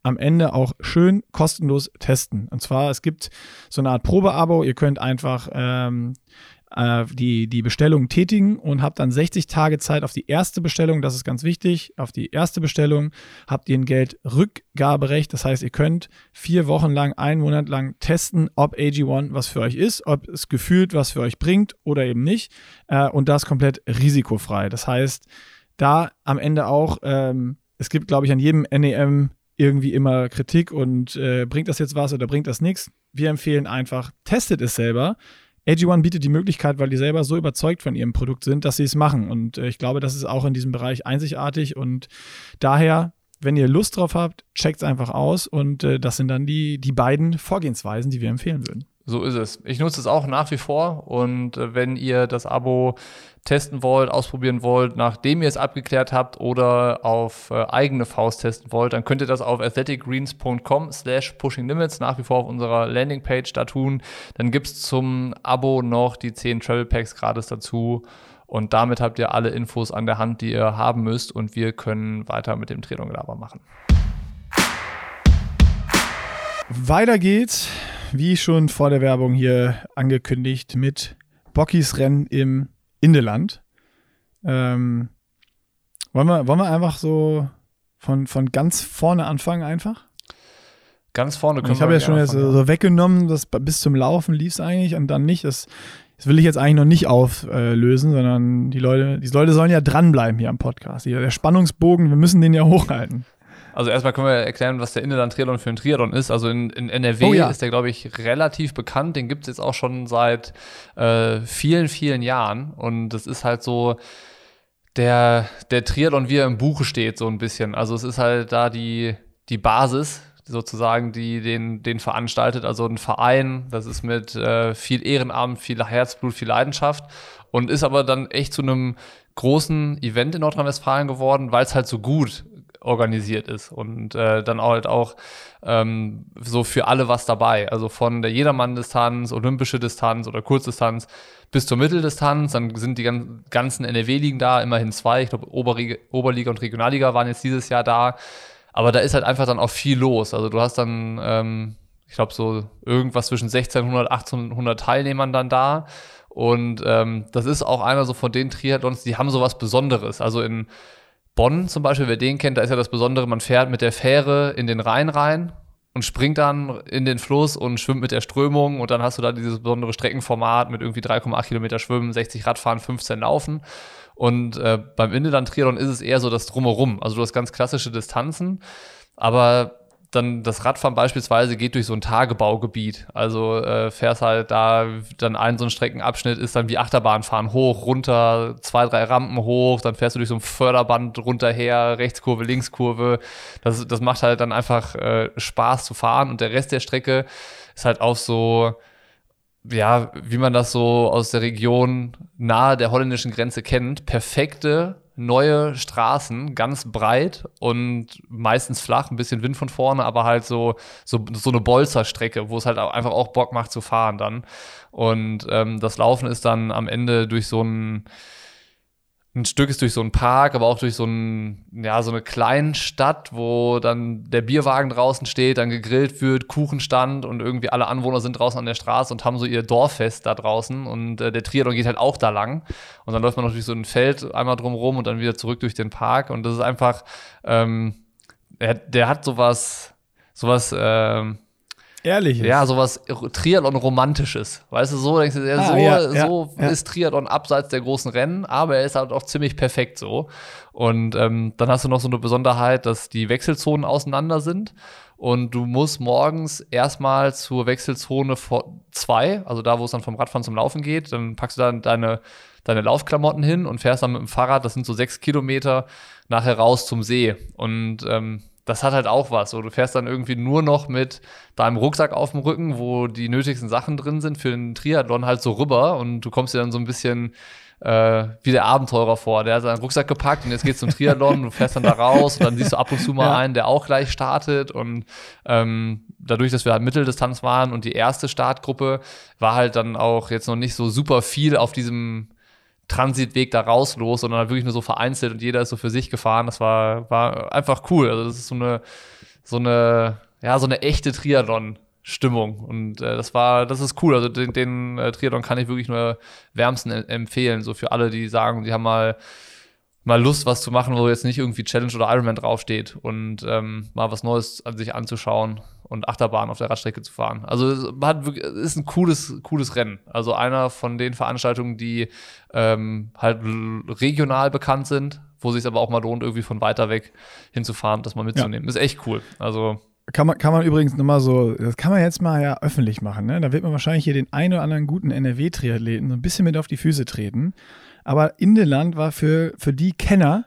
am Ende auch schön kostenlos testen. Und zwar, es gibt so eine Art Probeabo. Ihr könnt einfach ähm, äh, die, die Bestellung tätigen und habt dann 60 Tage Zeit auf die erste Bestellung. Das ist ganz wichtig. Auf die erste Bestellung habt ihr ein Geldrückgaberecht. Das heißt, ihr könnt vier Wochen lang, einen Monat lang testen, ob AG1 was für euch ist, ob es gefühlt was für euch bringt oder eben nicht. Äh, und das komplett risikofrei. Das heißt, da am Ende auch, ähm, es gibt, glaube ich, an jedem NEM irgendwie immer Kritik und äh, bringt das jetzt was oder bringt das nichts. Wir empfehlen einfach, testet es selber. AG1 bietet die Möglichkeit, weil die selber so überzeugt von ihrem Produkt sind, dass sie es machen. Und äh, ich glaube, das ist auch in diesem Bereich einzigartig und daher wenn ihr Lust drauf habt, checkt es einfach aus und äh, das sind dann die, die beiden Vorgehensweisen, die wir empfehlen würden. So ist es. Ich nutze es auch nach wie vor und äh, wenn ihr das Abo testen wollt, ausprobieren wollt, nachdem ihr es abgeklärt habt oder auf äh, eigene Faust testen wollt, dann könnt ihr das auf athleticgreens.com slash pushinglimits nach wie vor auf unserer Landingpage da tun. Dann gibt es zum Abo noch die 10 Travel Packs gratis dazu und damit habt ihr alle Infos an der Hand, die ihr haben müsst und wir können weiter mit dem Triathlon-Gelaber machen. Weiter geht's wie schon vor der Werbung hier angekündigt, mit Bockys Rennen im Indeland. Ähm, wollen, wir, wollen wir einfach so von, von ganz vorne anfangen einfach? Ganz vorne können Ich habe ja schon jetzt so, weggenommen, dass bis zum Laufen lief es eigentlich und dann nicht. Das, das will ich jetzt eigentlich noch nicht auflösen, sondern die Leute, die Leute sollen ja dranbleiben hier am Podcast. Der Spannungsbogen, wir müssen den ja hochhalten. Also erstmal können wir erklären, was der Inneland-Triathlon für ein Triathlon ist. Also in, in NRW oh, ja. ist der, glaube ich, relativ bekannt. Den gibt es jetzt auch schon seit äh, vielen, vielen Jahren. Und das ist halt so der, der Triathlon, wie er im Buche steht, so ein bisschen. Also es ist halt da die, die Basis sozusagen, die den, den veranstaltet. Also ein Verein, das ist mit äh, viel Ehrenamt, viel Herzblut, viel Leidenschaft und ist aber dann echt zu einem großen Event in Nordrhein-Westfalen geworden, weil es halt so gut organisiert ist und äh, dann halt auch ähm, so für alle was dabei. Also von der Jedermann-Distanz, olympische Distanz oder Kurzdistanz bis zur Mitteldistanz. Dann sind die ganzen NRW-Ligen da, immerhin zwei. Ich glaube, Oberliga und Regionalliga waren jetzt dieses Jahr da. Aber da ist halt einfach dann auch viel los. Also du hast dann, ähm, ich glaube, so irgendwas zwischen 1600, 1800 Teilnehmern dann da. Und ähm, das ist auch einer so von den Triathlons, die haben so was Besonderes. Also in Bonn zum Beispiel, wer den kennt, da ist ja das Besondere, man fährt mit der Fähre in den Rhein rein und springt dann in den Fluss und schwimmt mit der Strömung und dann hast du da dieses besondere Streckenformat mit irgendwie 3,8 Kilometer Schwimmen, 60 Radfahren, 15 Laufen. Und äh, beim Indeland-Triathlon ist es eher so das Drumherum. Also du hast ganz klassische Distanzen, aber dann das Radfahren beispielsweise geht durch so ein Tagebaugebiet. Also äh, fährst halt da, dann ein so ein Streckenabschnitt ist dann wie Achterbahnfahren hoch, runter, zwei, drei Rampen hoch, dann fährst du durch so ein Förderband runterher, Rechtskurve, Linkskurve. Das, das macht halt dann einfach äh, Spaß zu fahren und der Rest der Strecke ist halt auch so, ja, wie man das so aus der Region nahe der holländischen Grenze kennt, perfekte neue Straßen, ganz breit und meistens flach, ein bisschen Wind von vorne, aber halt so, so, so eine Bolzerstrecke, wo es halt einfach auch Bock macht zu fahren dann. Und ähm, das Laufen ist dann am Ende durch so ein ein Stück ist durch so einen Park, aber auch durch so, ein, ja, so eine kleine Stadt, wo dann der Bierwagen draußen steht, dann gegrillt wird, Kuchenstand und irgendwie alle Anwohner sind draußen an der Straße und haben so ihr Dorffest da draußen und äh, der Triathlon geht halt auch da lang und dann läuft man natürlich so ein Feld einmal drumherum und dann wieder zurück durch den Park und das ist einfach, ähm, der, der hat sowas, sowas, ähm, Ehrliches. Ja, sowas Triathlon-Romantisches. Weißt du, so denkst du, ja, ah, so, ja, so ja, ist Triathlon abseits der großen Rennen, aber er ist halt auch ziemlich perfekt so. Und ähm, dann hast du noch so eine Besonderheit, dass die Wechselzonen auseinander sind. Und du musst morgens erstmal zur Wechselzone 2, also da, wo es dann vom Radfahren zum Laufen geht, dann packst du dann deine, deine Laufklamotten hin und fährst dann mit dem Fahrrad, das sind so sechs Kilometer, nachher raus zum See. Und ähm, das hat halt auch was. So, du fährst dann irgendwie nur noch mit deinem Rucksack auf dem Rücken, wo die nötigsten Sachen drin sind für den Triathlon halt so rüber und du kommst dir dann so ein bisschen äh, wie der Abenteurer vor. Der hat seinen Rucksack gepackt und jetzt geht's zum Triathlon, du fährst dann da raus und dann siehst du ab und zu mal ja. einen, der auch gleich startet und ähm, dadurch, dass wir halt Mitteldistanz waren und die erste Startgruppe war halt dann auch jetzt noch nicht so super viel auf diesem Transitweg da raus los, sondern wirklich nur so vereinzelt und jeder ist so für sich gefahren. Das war, war einfach cool. Also das ist so eine, so eine, ja, so eine echte Triathlon-Stimmung. Und äh, das war, das ist cool. Also den, den äh, Triathlon kann ich wirklich nur wärmsten empfehlen. So für alle, die sagen, die haben mal mal Lust, was zu machen, wo jetzt nicht irgendwie Challenge oder Ironman draufsteht und ähm, mal was Neues an sich anzuschauen und Achterbahn auf der Radstrecke zu fahren. Also es hat ist ein cooles, cooles Rennen. Also einer von den Veranstaltungen, die ähm, halt regional bekannt sind, wo sich aber auch mal lohnt, irgendwie von weiter weg hinzufahren, das mal mitzunehmen. Ja. Ist echt cool. Also kann man, kann man übrigens nochmal so, das kann man jetzt mal ja öffentlich machen, ne? Da wird man wahrscheinlich hier den einen oder anderen guten NRW-Triathleten so ein bisschen mit auf die Füße treten. Aber Indeland war für, für die Kenner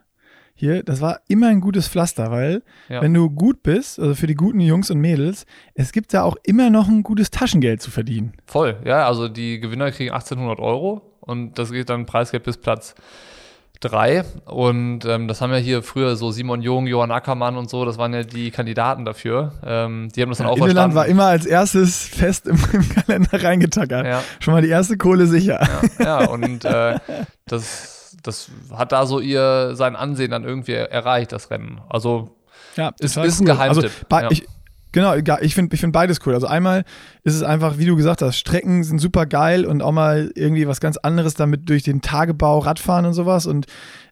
hier, das war immer ein gutes Pflaster, weil ja. wenn du gut bist, also für die guten Jungs und Mädels, es gibt da auch immer noch ein gutes Taschengeld zu verdienen. Voll, ja, also die Gewinner kriegen 1800 Euro und das geht dann Preisgeld bis Platz drei. Und ähm, das haben ja hier früher so Simon Jung, Johann Ackermann und so, das waren ja die Kandidaten dafür. Ähm, die haben das dann ja, auch verstanden. war immer als erstes fest im, (laughs) im Kalender reingetackert. Ja. Schon mal die erste Kohle sicher. Ja, ja und äh, das, das hat da so ihr sein Ansehen dann irgendwie erreicht, das Rennen. Also ja, es ist, ist cool. ein Geheimtipp. Also, ich, Genau, ich finde ich find beides cool. Also einmal ist es einfach, wie du gesagt hast, Strecken sind super geil und auch mal irgendwie was ganz anderes damit durch den Tagebau, Radfahren und sowas. Und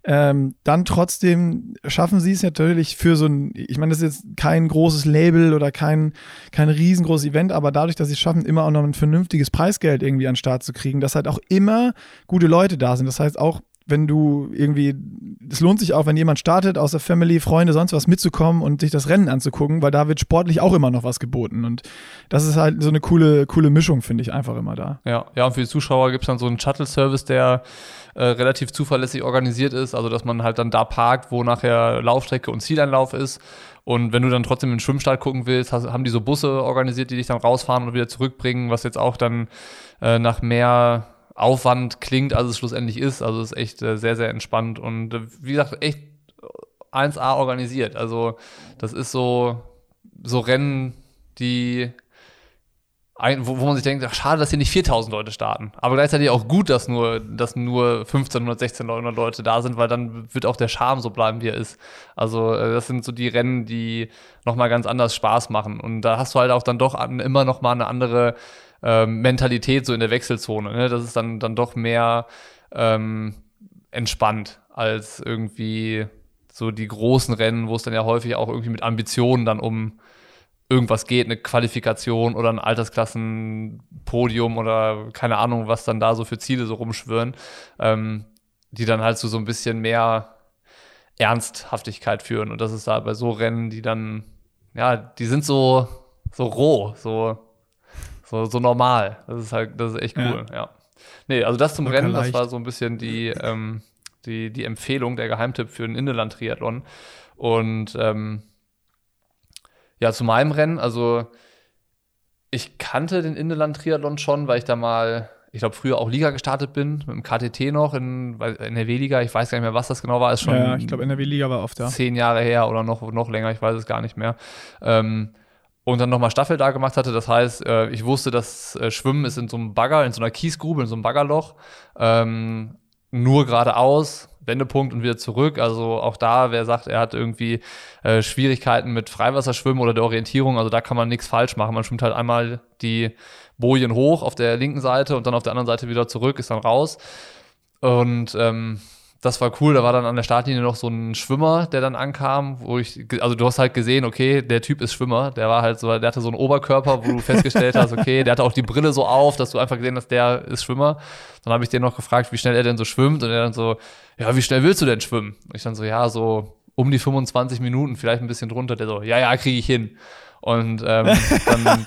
ähm, dann trotzdem schaffen sie es natürlich für so ein, ich meine, das ist jetzt kein großes Label oder kein, kein riesengroßes Event, aber dadurch, dass sie es schaffen, immer auch noch ein vernünftiges Preisgeld irgendwie an den Start zu kriegen, dass halt auch immer gute Leute da sind. Das heißt auch, wenn du irgendwie, es lohnt sich auch, wenn jemand startet, aus der Family, Freunde, sonst was mitzukommen und sich das Rennen anzugucken, weil da wird sportlich auch immer noch was geboten. Und das ist halt so eine coole, coole Mischung, finde ich, einfach immer da. Ja, ja, und für die Zuschauer gibt es dann so einen Shuttle-Service, der äh, relativ zuverlässig organisiert ist, also dass man halt dann da parkt, wo nachher Laufstrecke und Zieleinlauf ist. Und wenn du dann trotzdem in den Schwimmstall gucken willst, hast, haben die so Busse organisiert, die dich dann rausfahren und wieder zurückbringen, was jetzt auch dann äh, nach mehr Aufwand klingt, als es schlussendlich ist. Also es ist echt äh, sehr, sehr entspannt und äh, wie gesagt, echt 1A organisiert. Also das ist so, so Rennen, die ein, wo, wo, man sich denkt, ach, schade, dass hier nicht 4000 Leute starten. Aber gleichzeitig auch gut, dass nur, dass nur 1500, 1600 Leute da sind, weil dann wird auch der Charme so bleiben, wie er ist. Also, äh, das sind so die Rennen, die nochmal ganz anders Spaß machen. Und da hast du halt auch dann doch an, immer nochmal eine andere ähm, Mentalität so in der Wechselzone. Ne? Das ist dann, dann doch mehr ähm, entspannt als irgendwie so die großen Rennen, wo es dann ja häufig auch irgendwie mit Ambitionen dann um irgendwas geht, eine Qualifikation oder ein Altersklassenpodium oder keine Ahnung, was dann da so für Ziele so rumschwirren, ähm, die dann halt zu so, so ein bisschen mehr Ernsthaftigkeit führen. Und das ist da bei so Rennen, die dann, ja, die sind so, so roh, so so, so normal. Das ist halt, das ist echt cool, ja. ja. Nee, also das zum Locker Rennen, leicht. das war so ein bisschen die, ähm, die, die Empfehlung, der Geheimtipp für den Inneland-Triathlon. Und ähm, ja, zu meinem Rennen, also ich kannte den Inneland-Triathlon schon, weil ich da mal, ich glaube, früher auch Liga gestartet bin, mit dem KTT noch in NRW-Liga. Ich weiß gar nicht mehr, was das genau war. Ist schon ja, ich glaube, NRW-Liga war oft da. Zehn Jahre her oder noch, noch länger, ich weiß es gar nicht mehr. Ähm, und dann nochmal Staffel da gemacht hatte. Das heißt, äh, ich wusste, dass äh, Schwimmen ist in so einem Bagger, in so einer Kiesgrube, in so einem Baggerloch. Ähm, nur geradeaus, Wendepunkt und wieder zurück. Also auch da, wer sagt, er hat irgendwie äh, Schwierigkeiten mit Freiwasserschwimmen oder der Orientierung, also da kann man nichts falsch machen. Man schwimmt halt einmal die Bojen hoch auf der linken Seite und dann auf der anderen Seite wieder zurück, ist dann raus. Und ähm, das war cool. Da war dann an der Startlinie noch so ein Schwimmer, der dann ankam, wo ich, also du hast halt gesehen, okay, der Typ ist Schwimmer. Der war halt so, der hatte so einen Oberkörper, wo du festgestellt hast, okay, der hatte auch die Brille so auf, dass du einfach gesehen hast, der ist Schwimmer. Dann habe ich den noch gefragt, wie schnell er denn so schwimmt. Und er dann so, ja, wie schnell willst du denn schwimmen? Und ich dann so, ja, so um die 25 Minuten, vielleicht ein bisschen drunter. Der so, ja, ja, kriege ich hin. Und ähm, dann,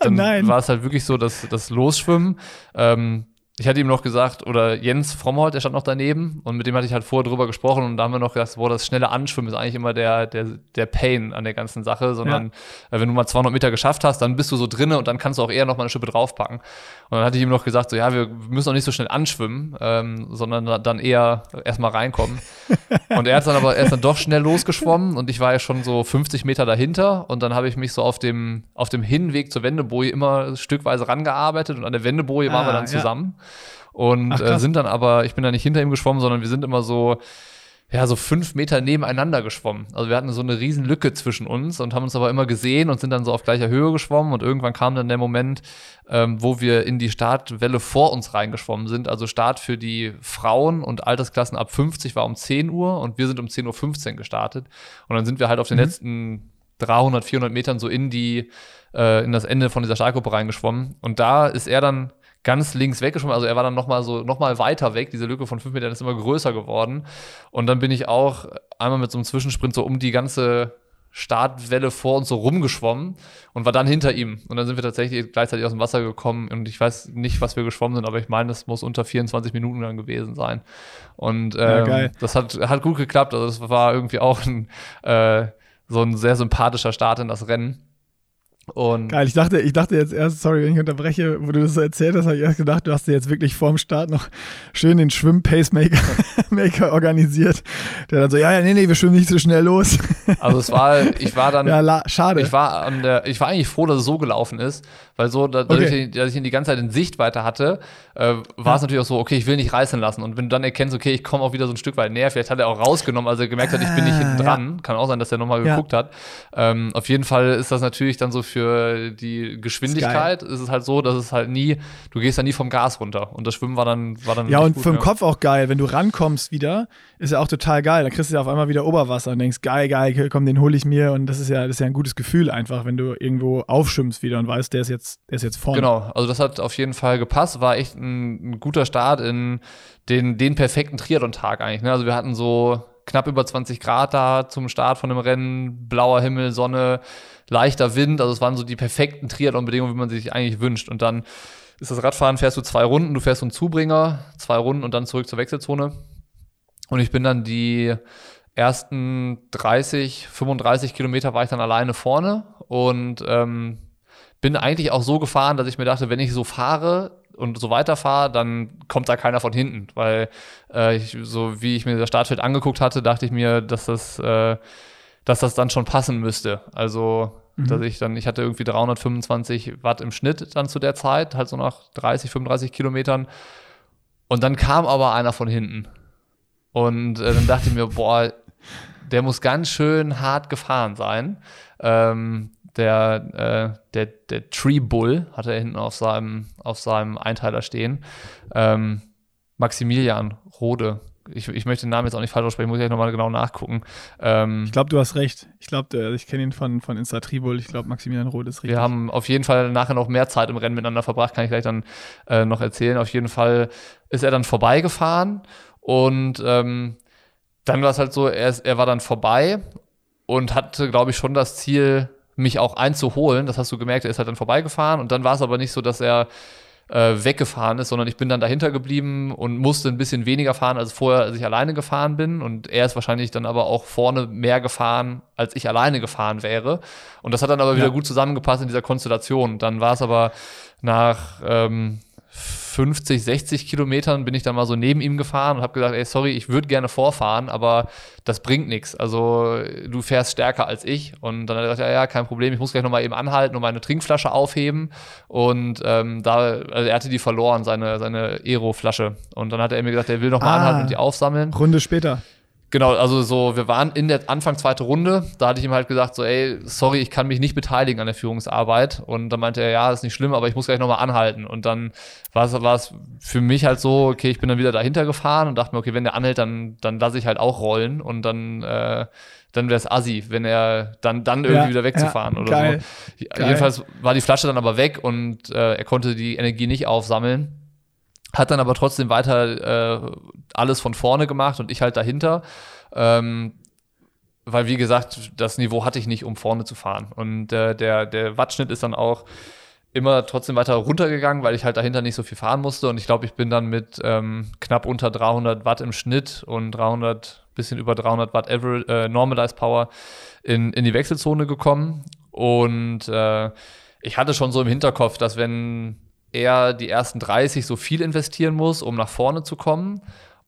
(laughs) dann war es halt wirklich so, dass das Losschwimmen. Ähm, ich hatte ihm noch gesagt, oder Jens Frommholt, der stand noch daneben und mit dem hatte ich halt vorher drüber gesprochen und da haben wir noch gesagt, boah, das schnelle Anschwimmen ist eigentlich immer der, der, der Pain an der ganzen Sache, sondern ja. Äh, wenn du mal 200 Meter geschafft hast, dann bist du so drinne und dann kannst du auch eher noch mal eine Schippe draufpacken. Und dann hatte ich ihm noch gesagt, so ja, wir müssen auch nicht so schnell anschwimmen, ähm, sondern dann eher erstmal reinkommen. (laughs) und er hat dann aber, er ist dann doch schnell losgeschwommen und ich war ja schon so 50 Meter dahinter und dann habe ich mich so auf dem, auf dem Hinweg zur Wendeboje immer stückweise rangearbeitet und an der Wendeboje ah, waren wir dann zusammen. Und Ach, äh, sind dann aber, ich bin da nicht hinter ihm geschwommen, sondern wir sind immer so, ja, so fünf Meter nebeneinander geschwommen. Also wir hatten so eine riesen Lücke zwischen uns und haben uns aber immer gesehen und sind dann so auf gleicher Höhe geschwommen und irgendwann kam dann der Moment, ähm, wo wir in die Startwelle vor uns reingeschwommen sind. Also Start für die Frauen und Altersklassen ab 50 war um 10 Uhr und wir sind um 10.15 Uhr gestartet. Und dann sind wir halt auf den mhm. letzten 300, 400 Metern so in die, äh, in das Ende von dieser Startgruppe reingeschwommen. Und da ist er dann ganz links weggeschwommen. Also er war dann nochmal so, nochmal weiter weg. Diese Lücke von fünf Metern ist immer größer geworden. Und dann bin ich auch einmal mit so einem Zwischensprint so um die ganze Startwelle vor uns so rumgeschwommen und war dann hinter ihm. Und dann sind wir tatsächlich gleichzeitig aus dem Wasser gekommen und ich weiß nicht, was wir geschwommen sind, aber ich meine, das muss unter 24 Minuten dann gewesen sein. Und ähm, ja, das hat, hat gut geklappt. Also das war irgendwie auch ein, äh, so ein sehr sympathischer Start in das Rennen. Und Geil, ich dachte, ich dachte jetzt erst, sorry, wenn ich unterbreche, wo du das so erzählt hast, habe ich erst gedacht, du hast dir jetzt wirklich vorm Start noch schön den Schwimm-Pacemaker (laughs) Maker organisiert. Der dann so, ja, ja, nee, nee, wir schwimmen nicht so schnell los. Also es war, ich war dann. (laughs) ja, la, schade. Ich war an der, ich war eigentlich froh, dass es so gelaufen ist, weil so, dass, okay. ich, dass ich ihn die ganze Zeit in Sichtweite hatte, äh, war ja. es natürlich auch so, okay, ich will nicht reißen lassen. Und wenn du dann erkennst, okay, ich komme auch wieder so ein Stück weit näher, vielleicht hat er auch rausgenommen, als er gemerkt hat, ich bin nicht ah, hinten dran. Ja. Kann auch sein, dass er nochmal geguckt hat. Ähm, auf jeden Fall ist das natürlich dann so für die Geschwindigkeit, ist, ist, es halt so, dass es halt nie, du gehst ja nie vom Gas runter. Und das Schwimmen war dann, war dann Ja, und gut, vom Kopf auch geil, wenn du rankommst wieder, ist ja auch total geil. Da kriegst du ja auf einmal wieder Oberwasser und denkst, geil, geil, komm, den hole ich mir. Und das ist ja, das ist ja ein gutes Gefühl einfach, wenn du irgendwo aufschwimmst wieder und weißt, der ist jetzt, der ist jetzt vorne. Genau, also das hat auf jeden Fall gepasst. War echt ein, ein guter Start in den, den perfekten Triathlon-Tag eigentlich. Ne? Also wir hatten so knapp über 20 Grad da zum Start von dem Rennen, blauer Himmel, Sonne, leichter Wind. Also es waren so die perfekten Triathlon-Bedingungen, wie man sich eigentlich wünscht. Und dann ist das Radfahren, fährst du zwei Runden, du fährst so einen Zubringer, zwei Runden und dann zurück zur Wechselzone. Und ich bin dann die ersten 30, 35 Kilometer war ich dann alleine vorne und ähm, bin eigentlich auch so gefahren, dass ich mir dachte, wenn ich so fahre und so weiterfahre, dann kommt da keiner von hinten, weil äh, ich, so wie ich mir das Startfeld angeguckt hatte, dachte ich mir, dass das, äh, dass das dann schon passen müsste. Also mhm. dass ich dann, ich hatte irgendwie 325 Watt im Schnitt dann zu der Zeit, halt so nach 30, 35 Kilometern. Und dann kam aber einer von hinten und äh, dann dachte ich mir, boah, der muss ganz schön hart gefahren sein. Ähm, der, äh, der, der Tree Bull hatte er hinten auf seinem, auf seinem Einteiler stehen. Ähm, Maximilian Rode. Ich, ich möchte den Namen jetzt auch nicht falsch aussprechen, muss ich nochmal genau nachgucken. Ähm, ich glaube, du hast recht. Ich glaube, ich kenne ihn von, von Insta Tribul. Ich glaube, Maximilian Rode ist richtig. Wir haben auf jeden Fall nachher noch mehr Zeit im Rennen miteinander verbracht, kann ich gleich dann äh, noch erzählen. Auf jeden Fall ist er dann vorbeigefahren und ähm, dann war es halt so, er, er war dann vorbei und hatte, glaube ich, schon das Ziel, mich auch einzuholen. Das hast du gemerkt, er ist halt dann vorbeigefahren und dann war es aber nicht so, dass er äh, weggefahren ist, sondern ich bin dann dahinter geblieben und musste ein bisschen weniger fahren, als vorher, als ich alleine gefahren bin. Und er ist wahrscheinlich dann aber auch vorne mehr gefahren, als ich alleine gefahren wäre. Und das hat dann aber ja. wieder gut zusammengepasst in dieser Konstellation. Dann war es aber nach ähm, 50, 60 Kilometern bin ich dann mal so neben ihm gefahren und habe gesagt, ey, sorry, ich würde gerne vorfahren, aber das bringt nichts. Also du fährst stärker als ich. Und dann hat er gesagt, ja, ja, kein Problem, ich muss gleich nochmal eben anhalten und meine Trinkflasche aufheben. Und ähm, da, also er hatte die verloren, seine, seine Aero-Flasche. Und dann hat er mir gesagt, er will nochmal ah, anhalten und die aufsammeln. Runde später. Genau, also so, wir waren in der Anfang zweite Runde, da hatte ich ihm halt gesagt, so, ey, sorry, ich kann mich nicht beteiligen an der Führungsarbeit. Und dann meinte er, ja, ist nicht schlimm, aber ich muss gleich nochmal anhalten. Und dann war es, war es für mich halt so, okay, ich bin dann wieder dahinter gefahren und dachte mir, okay, wenn der anhält, dann, dann lasse ich halt auch rollen und dann, äh, dann wäre es assi, wenn er dann, dann irgendwie ja, wieder wegzufahren ja, oder geil, so. Geil. Jedenfalls war die Flasche dann aber weg und äh, er konnte die Energie nicht aufsammeln. Hat dann aber trotzdem weiter äh, alles von vorne gemacht und ich halt dahinter. Ähm, weil, wie gesagt, das Niveau hatte ich nicht, um vorne zu fahren. Und äh, der, der Wattschnitt ist dann auch immer trotzdem weiter runtergegangen, weil ich halt dahinter nicht so viel fahren musste. Und ich glaube, ich bin dann mit ähm, knapp unter 300 Watt im Schnitt und 300, bisschen über 300 Watt Average, äh, Normalized Power in, in die Wechselzone gekommen. Und äh, ich hatte schon so im Hinterkopf, dass wenn er die ersten 30 so viel investieren muss, um nach vorne zu kommen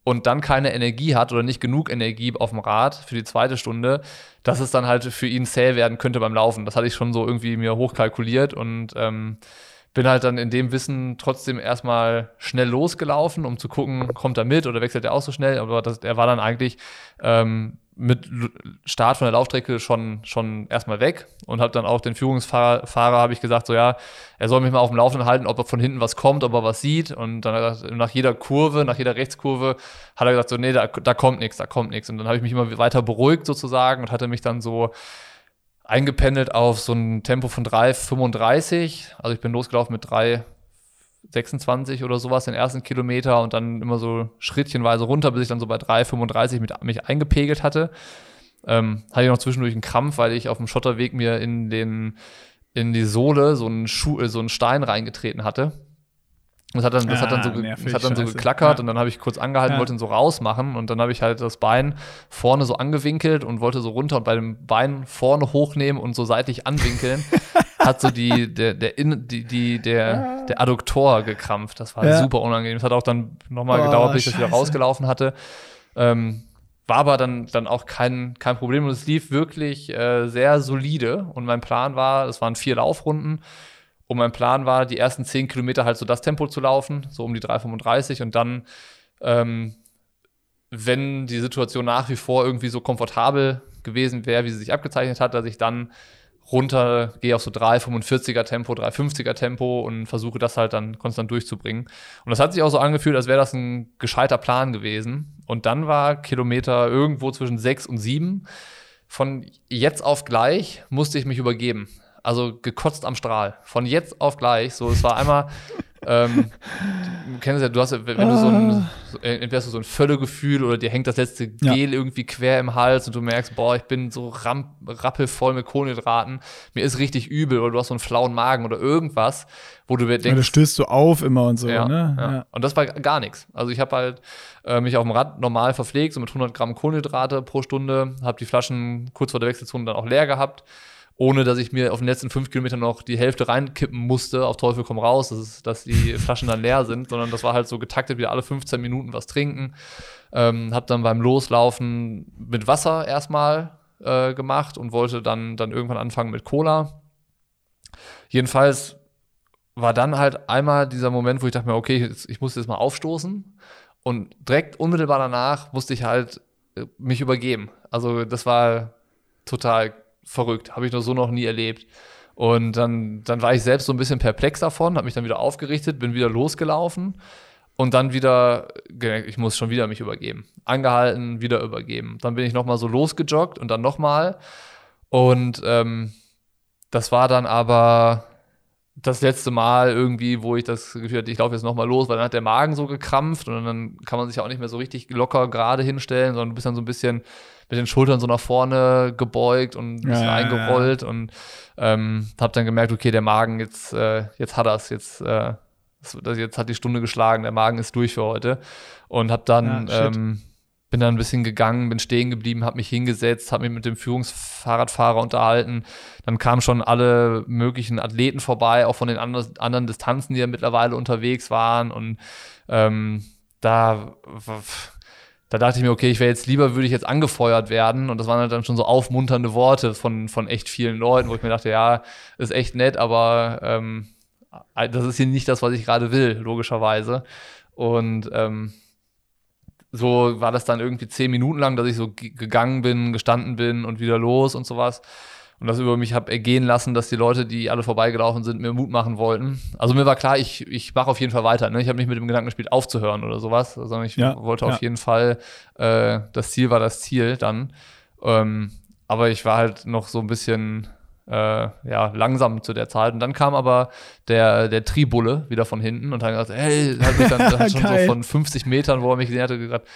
und dann keine Energie hat oder nicht genug Energie auf dem Rad für die zweite Stunde, dass es dann halt für ihn zäh werden könnte beim Laufen. Das hatte ich schon so irgendwie mir hochkalkuliert und ähm, bin halt dann in dem Wissen trotzdem erstmal schnell losgelaufen, um zu gucken, kommt er mit oder wechselt er auch so schnell. Aber das, er war dann eigentlich ähm, mit Start von der Laufstrecke schon, schon erstmal weg und habe dann auch den Führungsfahrer Fahrer habe ich gesagt, so ja, er soll mich mal auf dem Laufenden halten, ob er von hinten was kommt, ob er was sieht. Und dann nach jeder Kurve, nach jeder Rechtskurve, hat er gesagt, so, nee, da, da kommt nichts, da kommt nichts. Und dann habe ich mich immer weiter beruhigt sozusagen und hatte mich dann so eingependelt auf so ein Tempo von 3,35. Also ich bin losgelaufen mit 3, 26 oder sowas den ersten Kilometer und dann immer so schrittchenweise runter, bis ich dann so bei 3,35 mit mich eingepegelt hatte. ähm, hatte ich noch zwischendurch einen Krampf, weil ich auf dem Schotterweg mir in den in die Sohle so einen Schuh, äh, so einen Stein reingetreten hatte. Das hat dann, das ah, hat dann so, nervig, das hat dann so geklackert ja. und dann habe ich kurz angehalten, ja. wollte ihn so rausmachen und dann habe ich halt das Bein vorne so angewinkelt und wollte so runter und bei dem Bein vorne hochnehmen und so seitlich anwinkeln, (laughs) hat so die, der, der, die, die, der, der Adduktor gekrampft. Das war ja. super unangenehm. Das hat auch dann nochmal oh, gedauert, bis ich das wieder rausgelaufen hatte. Ähm, war aber dann, dann auch kein, kein Problem und es lief wirklich äh, sehr solide. Und mein Plan war, es waren vier Laufrunden. Und mein Plan war, die ersten zehn Kilometer halt so das Tempo zu laufen, so um die 3,35 und dann, ähm, wenn die Situation nach wie vor irgendwie so komfortabel gewesen wäre, wie sie sich abgezeichnet hat, dass ich dann runter gehe auf so 3,45er Tempo, 3,50er Tempo und versuche das halt dann konstant durchzubringen. Und das hat sich auch so angefühlt, als wäre das ein gescheiter Plan gewesen. Und dann war Kilometer irgendwo zwischen 6 und 7. Von jetzt auf gleich musste ich mich übergeben also gekotzt am Strahl. Von jetzt auf gleich. So, es war einmal, ähm, du kennst ja, du hast, wenn du so ein, ah. so, entweder hast du so ein Völlegefühl oder dir hängt das letzte Gel ja. irgendwie quer im Hals und du merkst, boah, ich bin so ramp, rappelvoll mit Kohlenhydraten, mir ist richtig übel oder du hast so einen flauen Magen oder irgendwas, wo du denkst. Da stößt du auf immer und so, ja, ne? Ja. Und das war gar nichts. Also ich habe halt äh, mich auf dem Rad normal verpflegt, so mit 100 Gramm Kohlenhydrate pro Stunde, habe die Flaschen kurz vor der Wechselzone dann auch leer gehabt ohne dass ich mir auf den letzten fünf Kilometern noch die Hälfte reinkippen musste, auf Teufel komm raus, dass, es, dass die (laughs) Flaschen dann leer sind, sondern das war halt so getaktet, wieder alle 15 Minuten was trinken. Ähm, hab dann beim Loslaufen mit Wasser erstmal äh, gemacht und wollte dann, dann irgendwann anfangen mit Cola. Jedenfalls war dann halt einmal dieser Moment, wo ich dachte mir, okay, ich muss jetzt mal aufstoßen. Und direkt unmittelbar danach musste ich halt äh, mich übergeben. Also das war total verrückt. Habe ich noch so noch nie erlebt. Und dann, dann war ich selbst so ein bisschen perplex davon, habe mich dann wieder aufgerichtet, bin wieder losgelaufen und dann wieder, ich muss schon wieder mich übergeben. Angehalten, wieder übergeben. Dann bin ich nochmal so losgejoggt und dann nochmal. Und ähm, das war dann aber das letzte Mal irgendwie, wo ich das Gefühl hatte, ich laufe jetzt nochmal los, weil dann hat der Magen so gekrampft und dann kann man sich auch nicht mehr so richtig locker gerade hinstellen, sondern du bist dann so ein bisschen mit den Schultern so nach vorne gebeugt und ein bisschen ja, eingerollt ja. und ähm, habe dann gemerkt, okay, der Magen, jetzt, äh, jetzt hat er jetzt, äh, jetzt hat die Stunde geschlagen, der Magen ist durch für heute und habe dann ja, ähm, bin dann ein bisschen gegangen, bin stehen geblieben, habe mich hingesetzt, habe mich mit dem Führungsfahrradfahrer unterhalten. Dann kamen schon alle möglichen Athleten vorbei, auch von den anderen, anderen Distanzen, die ja mittlerweile unterwegs waren. Und ähm, da da dachte ich mir, okay, ich wäre jetzt lieber, würde ich jetzt angefeuert werden. Und das waren halt dann schon so aufmunternde Worte von, von echt vielen Leuten, wo ich mir dachte, ja, ist echt nett, aber ähm, das ist hier nicht das, was ich gerade will, logischerweise. Und ähm, so war das dann irgendwie zehn Minuten lang, dass ich so gegangen bin, gestanden bin und wieder los und sowas und das über mich habe ergehen lassen, dass die Leute, die alle vorbeigelaufen sind, mir Mut machen wollten. Also mir war klar, ich, ich mache auf jeden Fall weiter. Ne? Ich habe nicht mit dem Gedanken gespielt, aufzuhören oder sowas, sondern ich ja, wollte ja. auf jeden Fall, äh, das Ziel war das Ziel dann. Ähm, aber ich war halt noch so ein bisschen äh, ja, langsam zu der Zeit. Und dann kam aber der, der Tribulle wieder von hinten und hat gesagt, hey, hat mich dann, (laughs) dann schon so von 50 Metern, wo er mich gesehen hatte, gesagt,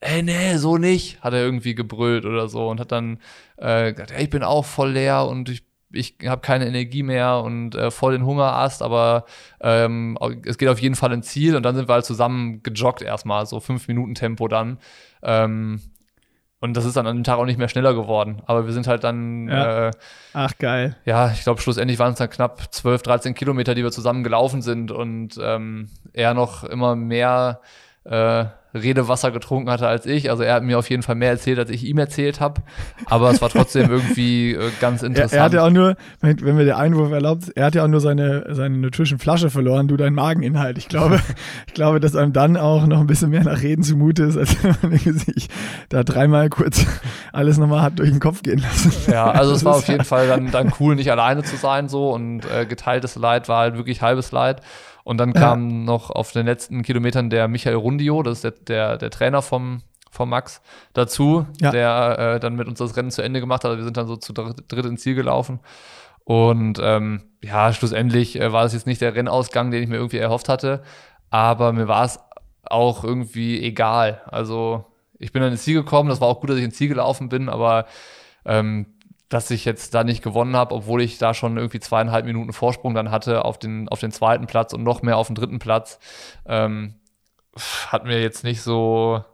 ey, nee, so nicht, hat er irgendwie gebrüllt oder so und hat dann äh, gesagt, ey, ich bin auch voll leer und ich ich habe keine Energie mehr und äh, voll den Hungerast, aber ähm, es geht auf jeden Fall ins Ziel und dann sind wir halt zusammen gejoggt erstmal, so fünf Minuten Tempo dann. Ähm, und das ist dann an dem Tag auch nicht mehr schneller geworden. Aber wir sind halt dann. Ja. Äh, Ach, geil. Ja, ich glaube, schlussendlich waren es dann knapp 12, 13 Kilometer, die wir zusammen gelaufen sind und ähm, er noch immer mehr äh, Redewasser getrunken hatte als ich. Also er hat mir auf jeden Fall mehr erzählt, als ich ihm erzählt habe. Aber es war trotzdem (laughs) irgendwie äh, ganz interessant. Er, er, hat ja auch nur, wenn, wenn mir der Einwurf erlaubt, er hat ja auch nur seine, seine Nutrition-Flasche verloren, du deinen Mageninhalt. Ich glaube, (laughs) ich glaube, dass einem dann auch noch ein bisschen mehr nach Reden zumute ist, als (laughs) wenn man sich da dreimal kurz alles nochmal hat durch den Kopf gehen lassen. Ja, also es war auf jeden Fall dann, dann cool, nicht alleine zu sein so und äh, geteiltes Leid war halt wirklich halbes Leid. Und dann kam ja. noch auf den letzten Kilometern der Michael Rundio, das ist der, der, der Trainer vom, vom Max, dazu, ja. der äh, dann mit uns das Rennen zu Ende gemacht hat. Wir sind dann so zu dritt ins Ziel gelaufen. Und ähm, ja, schlussendlich äh, war es jetzt nicht der Rennausgang, den ich mir irgendwie erhofft hatte, aber mir war es auch irgendwie egal. Also Ich bin dann ins Ziel gekommen, das war auch gut, dass ich ins Ziel gelaufen bin, aber ähm, dass ich jetzt da nicht gewonnen habe, obwohl ich da schon irgendwie zweieinhalb Minuten Vorsprung dann hatte auf den, auf den zweiten Platz und noch mehr auf den dritten Platz, ähm, hat mir jetzt nicht so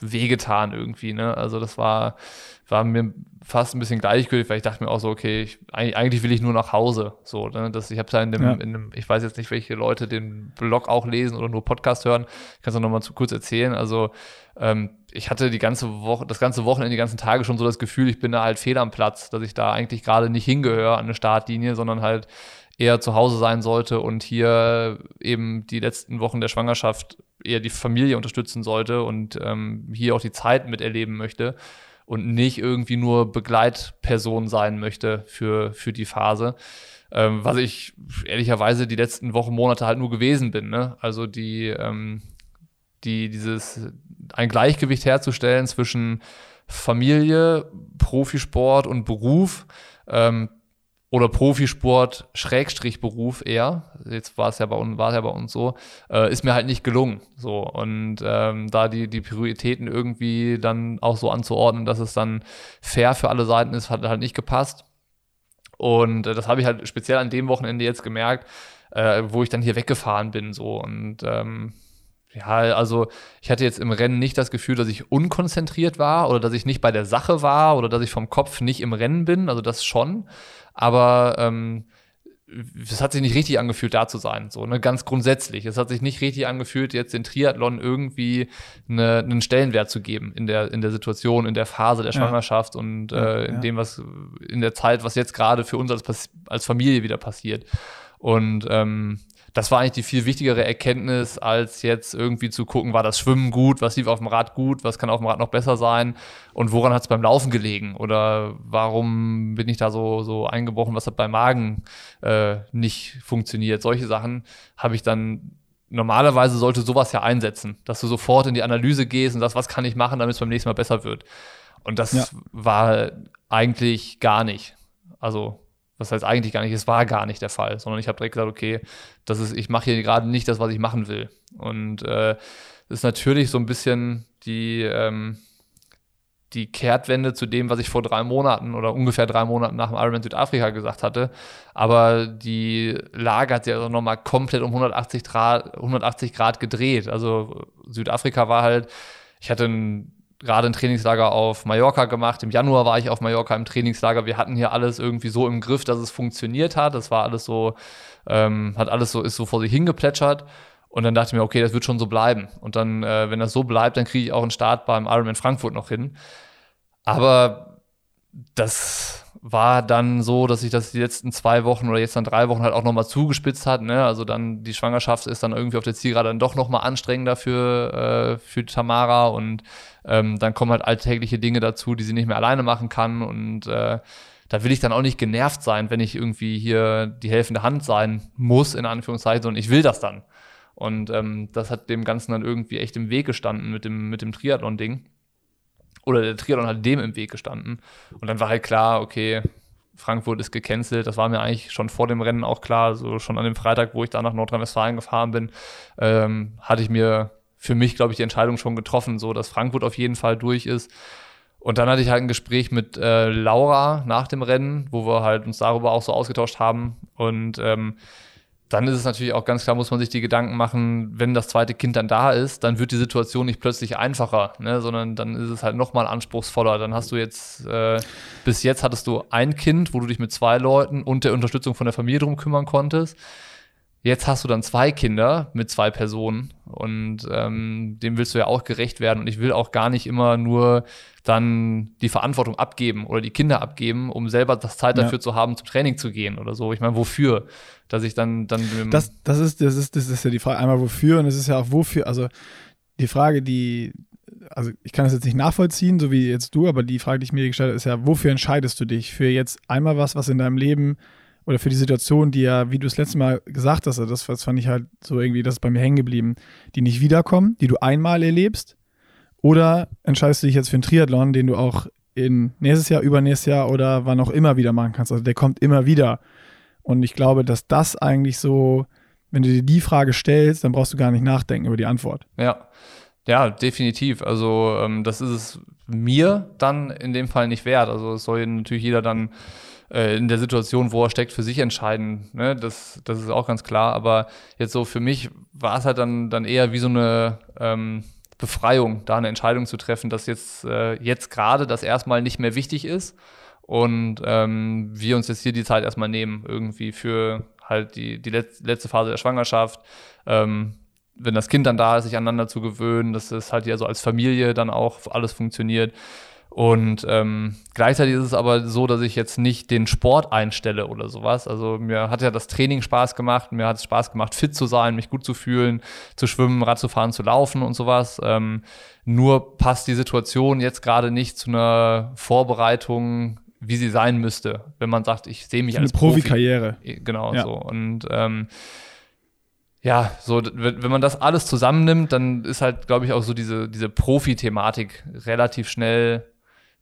wehgetan irgendwie. Ne? Also das war, war mir fast ein bisschen gleichgültig, weil ich dachte mir auch so, okay, ich, eigentlich will ich nur nach Hause. So, ne? das, ich habe da in dem, ja. in dem, ich weiß jetzt nicht, welche Leute den Blog auch lesen oder nur Podcast hören. Ich kann es noch mal zu kurz erzählen. Also ähm, ich hatte die ganze Woche, das ganze Wochenende, die ganzen Tage schon so das Gefühl, ich bin da halt fehl am Platz, dass ich da eigentlich gerade nicht hingehöre an eine Startlinie, sondern halt eher zu Hause sein sollte und hier eben die letzten Wochen der Schwangerschaft eher die Familie unterstützen sollte und ähm, hier auch die Zeit miterleben möchte und nicht irgendwie nur Begleitperson sein möchte für, für die Phase. Ähm, was ich ehrlicherweise die letzten Wochen, Monate halt nur gewesen bin. Ne? Also die, ähm, die, dieses, ein Gleichgewicht herzustellen zwischen Familie, Profisport und Beruf. Ähm, oder Profisport, Schrägstrich Beruf eher. Jetzt war es ja bei uns, war es ja bei uns so, äh, ist mir halt nicht gelungen. So und ähm, da die die Prioritäten irgendwie dann auch so anzuordnen, dass es dann fair für alle Seiten ist, hat halt nicht gepasst. Und äh, das habe ich halt speziell an dem Wochenende jetzt gemerkt, äh, wo ich dann hier weggefahren bin so und ähm, ja, also ich hatte jetzt im Rennen nicht das Gefühl, dass ich unkonzentriert war oder dass ich nicht bei der Sache war oder dass ich vom Kopf nicht im Rennen bin. Also das schon aber ähm, es hat sich nicht richtig angefühlt, da zu sein, so, ne, ganz grundsätzlich. Es hat sich nicht richtig angefühlt, jetzt den Triathlon irgendwie eine, einen Stellenwert zu geben in der, in der Situation, in der Phase der Schwangerschaft ja. und äh, in ja. dem, was, in der Zeit, was jetzt gerade für uns als, als Familie wieder passiert. Und ähm, das war eigentlich die viel wichtigere Erkenntnis, als jetzt irgendwie zu gucken, war das Schwimmen gut, was lief auf dem Rad gut, was kann auf dem Rad noch besser sein und woran hat es beim Laufen gelegen oder warum bin ich da so, so eingebrochen, was hat beim Magen äh, nicht funktioniert. Solche Sachen habe ich dann normalerweise sollte sowas ja einsetzen, dass du sofort in die Analyse gehst und sagst, was kann ich machen, damit es beim nächsten Mal besser wird. Und das ja. war eigentlich gar nicht. Also das heißt eigentlich gar nicht, es war gar nicht der Fall, sondern ich habe direkt gesagt, okay, das ist, ich mache hier gerade nicht das, was ich machen will. Und äh, ist natürlich so ein bisschen die, ähm, die Kehrtwende zu dem, was ich vor drei Monaten oder ungefähr drei Monaten nach dem Ironman Südafrika gesagt hatte. Aber die Lage hat sich also nochmal komplett um 180 Grad, 180 Grad gedreht. Also Südafrika war halt, ich hatte ein gerade ein Trainingslager auf Mallorca gemacht. Im Januar war ich auf Mallorca im Trainingslager. Wir hatten hier alles irgendwie so im Griff, dass es funktioniert hat. Das war alles so, ähm, hat alles so, ist so vor sich hingeplätschert. Und dann dachte ich mir, okay, das wird schon so bleiben. Und dann, äh, wenn das so bleibt, dann kriege ich auch einen Start beim Ironman Frankfurt noch hin. Aber das war dann so, dass sich das die letzten zwei Wochen oder jetzt dann drei Wochen halt auch nochmal zugespitzt hat. Ne? Also dann die Schwangerschaft ist dann irgendwie auf der Zielgerade dann doch nochmal anstrengender für, äh, für Tamara und ähm, dann kommen halt alltägliche Dinge dazu, die sie nicht mehr alleine machen kann und äh, da will ich dann auch nicht genervt sein, wenn ich irgendwie hier die helfende Hand sein muss, in Anführungszeichen, sondern ich will das dann. Und ähm, das hat dem Ganzen dann irgendwie echt im Weg gestanden mit dem, mit dem Triathlon-Ding oder der Triathlon hat dem im Weg gestanden. Und dann war halt klar, okay, Frankfurt ist gecancelt. Das war mir eigentlich schon vor dem Rennen auch klar. So schon an dem Freitag, wo ich da nach Nordrhein-Westfalen gefahren bin, ähm, hatte ich mir für mich, glaube ich, die Entscheidung schon getroffen, so dass Frankfurt auf jeden Fall durch ist. Und dann hatte ich halt ein Gespräch mit äh, Laura nach dem Rennen, wo wir halt uns darüber auch so ausgetauscht haben. Und ähm, dann ist es natürlich auch ganz klar, muss man sich die Gedanken machen, wenn das zweite Kind dann da ist, dann wird die Situation nicht plötzlich einfacher, ne, sondern dann ist es halt nochmal anspruchsvoller. Dann hast du jetzt, äh, bis jetzt hattest du ein Kind, wo du dich mit zwei Leuten und der Unterstützung von der Familie drum kümmern konntest. Jetzt hast du dann zwei Kinder mit zwei Personen und ähm, dem willst du ja auch gerecht werden. Und ich will auch gar nicht immer nur dann die Verantwortung abgeben oder die Kinder abgeben, um selber das Zeit dafür ja. zu haben, zum Training zu gehen oder so. Ich meine, wofür? Dass ich dann dann das, das ist das ist das ist ja die Frage einmal wofür und es ist ja auch wofür. Also die Frage, die also ich kann das jetzt nicht nachvollziehen, so wie jetzt du, aber die Frage, die ich mir gestellt habe, ist ja, wofür entscheidest du dich? Für jetzt einmal was, was in deinem Leben oder für die Situation, die ja, wie du es letzte Mal gesagt hast, das, das fand ich halt so irgendwie, das ist bei mir hängen geblieben, die nicht wiederkommen, die du einmal erlebst, oder entscheidest du dich jetzt für einen Triathlon, den du auch in nächstes Jahr, übernächstes Jahr oder wann auch immer wieder machen kannst. Also der kommt immer wieder. Und ich glaube, dass das eigentlich so, wenn du dir die Frage stellst, dann brauchst du gar nicht nachdenken über die Antwort. Ja. Ja, definitiv. Also ähm, das ist es mir dann in dem Fall nicht wert. Also es soll natürlich jeder dann äh, in der Situation, wo er steckt, für sich entscheiden. Ne? Das, das ist auch ganz klar. Aber jetzt so für mich war es halt dann, dann eher wie so eine ähm, Befreiung, da eine Entscheidung zu treffen, dass jetzt, äh, jetzt gerade das erstmal nicht mehr wichtig ist und ähm, wir uns jetzt hier die Zeit erstmal nehmen, irgendwie für halt die, die letzte Phase der Schwangerschaft. Ähm, wenn das Kind dann da ist, sich aneinander zu gewöhnen, dass es halt ja so als Familie dann auch alles funktioniert. Und ähm, gleichzeitig ist es aber so, dass ich jetzt nicht den Sport einstelle oder sowas. Also mir hat ja das Training Spaß gemacht, mir hat es Spaß gemacht, fit zu sein, mich gut zu fühlen, zu schwimmen, Rad zu fahren, zu laufen und sowas. Ähm, nur passt die Situation jetzt gerade nicht zu einer Vorbereitung, wie sie sein müsste, wenn man sagt, ich sehe mich Eine als Profikarriere. Profi. Genau ja. so. Und ähm, ja, so, wenn man das alles zusammennimmt, dann ist halt, glaube ich, auch so diese, diese Profi-Thematik relativ schnell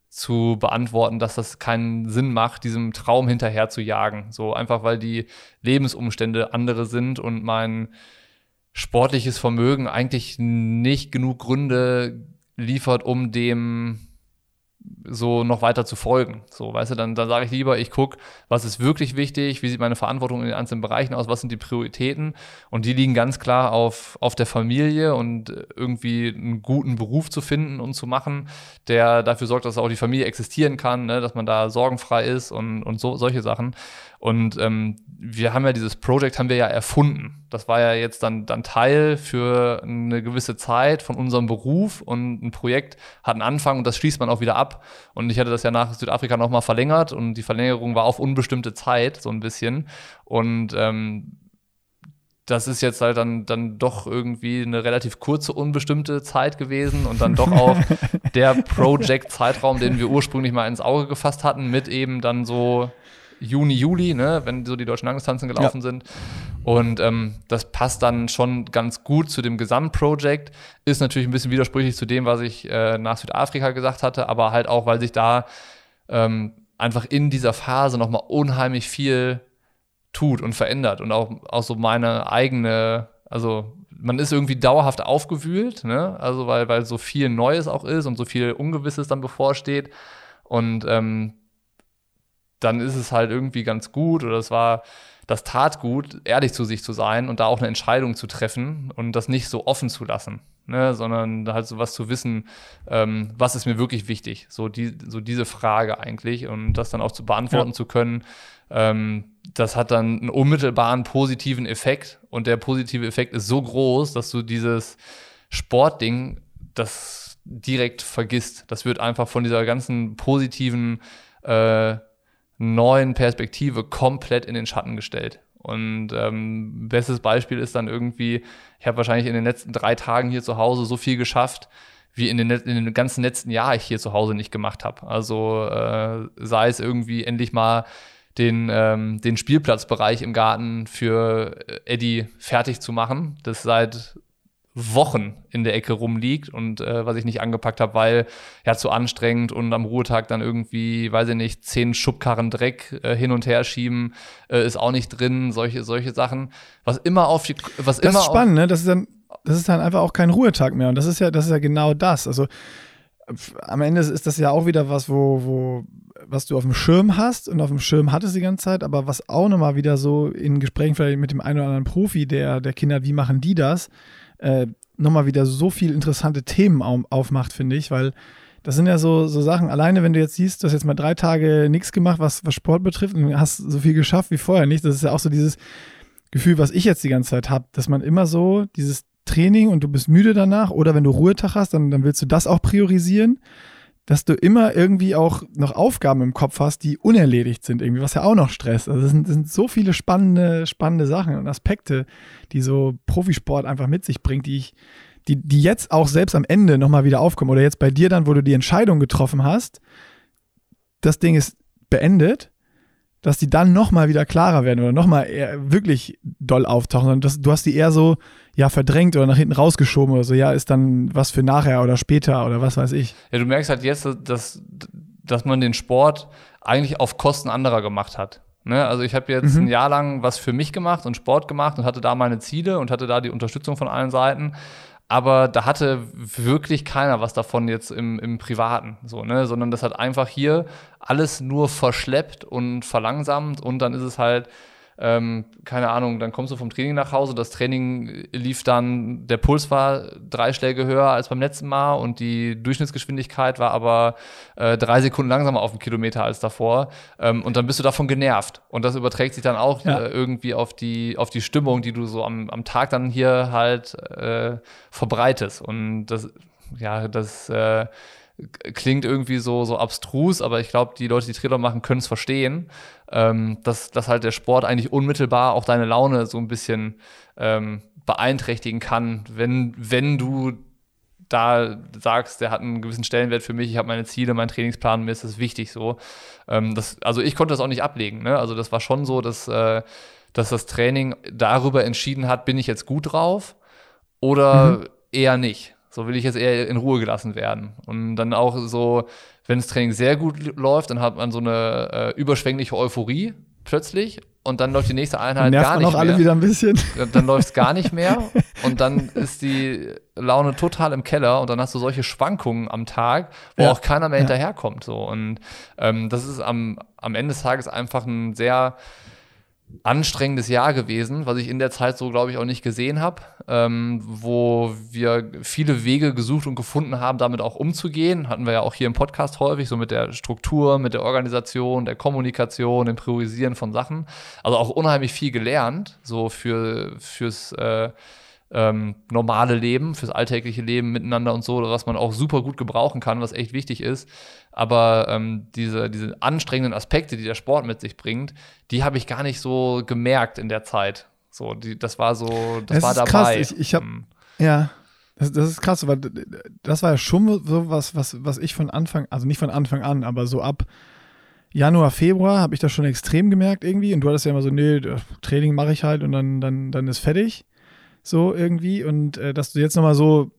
zu beantworten, dass das keinen Sinn macht, diesem Traum hinterher zu jagen. So einfach, weil die Lebensumstände andere sind und mein sportliches Vermögen eigentlich nicht genug Gründe liefert, um dem so noch weiter zu folgen. So, weißt du, dann, dann sage ich lieber, ich gucke, was ist wirklich wichtig, wie sieht meine Verantwortung in den einzelnen Bereichen aus, was sind die Prioritäten und die liegen ganz klar auf, auf der Familie und irgendwie einen guten Beruf zu finden und zu machen, der dafür sorgt, dass auch die Familie existieren kann, ne, dass man da sorgenfrei ist und, und so, solche Sachen. Und ähm, wir haben ja dieses Projekt haben wir ja erfunden. Das war ja jetzt dann, dann Teil für eine gewisse Zeit von unserem Beruf und ein Projekt hat einen Anfang und das schließt man auch wieder ab. Und ich hatte das ja nach Südafrika nochmal verlängert und die Verlängerung war auf unbestimmte Zeit, so ein bisschen. Und ähm, das ist jetzt halt dann, dann doch irgendwie eine relativ kurze, unbestimmte Zeit gewesen und dann doch auch (laughs) der Project-Zeitraum, den wir ursprünglich mal ins Auge gefasst hatten, mit eben dann so Juni, Juli, ne, wenn so die deutschen Langdistanzen gelaufen ja. sind. Und ähm, das passt dann schon ganz gut zu dem Gesamtprojekt. Ist natürlich ein bisschen widersprüchlich zu dem, was ich äh, nach Südafrika gesagt hatte, aber halt auch, weil sich da ähm, einfach in dieser Phase nochmal unheimlich viel tut und verändert und auch, auch so meine eigene, also man ist irgendwie dauerhaft aufgewühlt, ne? Also weil, weil so viel Neues auch ist und so viel Ungewisses dann bevorsteht. Und ähm, dann ist es halt irgendwie ganz gut oder es war, das tat gut, ehrlich zu sich zu sein und da auch eine Entscheidung zu treffen und das nicht so offen zu lassen, ne, sondern halt so was zu wissen, ähm, was ist mir wirklich wichtig, so, die, so diese Frage eigentlich und das dann auch zu beantworten ja. zu können, ähm, das hat dann einen unmittelbaren positiven Effekt und der positive Effekt ist so groß, dass du dieses Sportding, das direkt vergisst. Das wird einfach von dieser ganzen positiven äh, neuen Perspektive komplett in den Schatten gestellt. Und ähm, bestes Beispiel ist dann irgendwie, ich habe wahrscheinlich in den letzten drei Tagen hier zu Hause so viel geschafft, wie in den, in den ganzen letzten Jahren ich hier zu Hause nicht gemacht habe. Also äh, sei es irgendwie endlich mal den, ähm, den Spielplatzbereich im Garten für Eddie fertig zu machen. Das seit Wochen in der Ecke rumliegt und äh, was ich nicht angepackt habe, weil ja zu anstrengend und am Ruhetag dann irgendwie, weiß ich nicht, zehn Schubkarren Dreck äh, hin und her schieben, äh, ist auch nicht drin, solche, solche Sachen. Was immer auf die, was das immer ist spannend, ne? Das ist dann, das ist dann einfach auch kein Ruhetag mehr und das ist ja, das ist ja genau das. Also am Ende ist das ja auch wieder was, wo, wo, was du auf dem Schirm hast und auf dem Schirm hattest die ganze Zeit, aber was auch nochmal wieder so in Gesprächen vielleicht mit dem einen oder anderen Profi, der, der Kinder, wie machen die das? Äh, nochmal wieder so viel interessante Themen aufmacht, finde ich, weil das sind ja so, so Sachen, alleine wenn du jetzt siehst, du hast jetzt mal drei Tage nichts gemacht, was, was Sport betrifft und hast so viel geschafft wie vorher nicht, das ist ja auch so dieses Gefühl, was ich jetzt die ganze Zeit habe, dass man immer so dieses Training und du bist müde danach oder wenn du Ruhetag hast, dann, dann willst du das auch priorisieren dass du immer irgendwie auch noch Aufgaben im Kopf hast, die unerledigt sind, irgendwie, was ja auch noch Stress. Also es sind, sind, so viele spannende, spannende Sachen und Aspekte, die so Profisport einfach mit sich bringt, die ich, die, die jetzt auch selbst am Ende nochmal wieder aufkommen. Oder jetzt bei dir dann, wo du die Entscheidung getroffen hast, das Ding ist beendet dass die dann nochmal wieder klarer werden oder nochmal wirklich doll auftauchen. Und das, du hast die eher so, ja, verdrängt oder nach hinten rausgeschoben oder so, ja, ist dann was für nachher oder später oder was weiß ich. Ja, du merkst halt jetzt, dass, dass man den Sport eigentlich auf Kosten anderer gemacht hat. Ne? Also ich habe jetzt mhm. ein Jahr lang was für mich gemacht und Sport gemacht und hatte da meine Ziele und hatte da die Unterstützung von allen Seiten. Aber da hatte wirklich keiner was davon jetzt im, im Privaten, so, ne? Sondern das hat einfach hier alles nur verschleppt und verlangsamt und dann ist es halt ähm, keine Ahnung, dann kommst du vom Training nach Hause, das Training lief dann, der Puls war drei Schläge höher als beim letzten Mal und die Durchschnittsgeschwindigkeit war aber äh, drei Sekunden langsamer auf dem Kilometer als davor. Ähm, und dann bist du davon genervt. Und das überträgt sich dann auch ja. äh, irgendwie auf die, auf die Stimmung, die du so am, am Tag dann hier halt äh, verbreitest. Und das, ja, das äh, klingt irgendwie so, so abstrus, aber ich glaube, die Leute, die Trailer machen, können es verstehen, ähm, dass, dass halt der Sport eigentlich unmittelbar auch deine Laune so ein bisschen ähm, beeinträchtigen kann, wenn, wenn du da sagst, der hat einen gewissen Stellenwert für mich, ich habe meine Ziele, meinen Trainingsplan, mir ist das wichtig so. Ähm, das, also ich konnte das auch nicht ablegen. Ne? Also das war schon so, dass, äh, dass das Training darüber entschieden hat, bin ich jetzt gut drauf oder mhm. eher nicht. So will ich jetzt eher in Ruhe gelassen werden. Und dann auch so, wenn das Training sehr gut läuft, dann hat man so eine äh, überschwängliche Euphorie plötzlich und dann läuft die nächste Einheit gar nicht auch mehr. alle wieder ein bisschen. Dann läuft es gar nicht mehr (laughs) und dann ist die Laune total im Keller und dann hast du solche Schwankungen am Tag, wo ja. auch keiner mehr ja. hinterherkommt. So. Und ähm, das ist am, am Ende des Tages einfach ein sehr anstrengendes Jahr gewesen, was ich in der Zeit so, glaube ich, auch nicht gesehen habe, ähm, wo wir viele Wege gesucht und gefunden haben, damit auch umzugehen. Hatten wir ja auch hier im Podcast häufig, so mit der Struktur, mit der Organisation, der Kommunikation, dem Priorisieren von Sachen. Also auch unheimlich viel gelernt, so für, fürs äh, ähm, normale Leben, fürs alltägliche Leben miteinander und so, was man auch super gut gebrauchen kann, was echt wichtig ist. Aber ähm, diese, diese anstrengenden Aspekte, die der Sport mit sich bringt, die habe ich gar nicht so gemerkt in der Zeit. So, die, das war so, das, das war dabei. Krass. Ich, ich hab, hm. ja, das, das, ist krass, weil das war ja schon so was, was, was ich von Anfang, also nicht von Anfang an, aber so ab Januar, Februar habe ich das schon extrem gemerkt irgendwie. Und du hattest ja immer so, nee, Training mache ich halt und dann, dann, dann ist fertig so irgendwie und äh, dass du jetzt nochmal so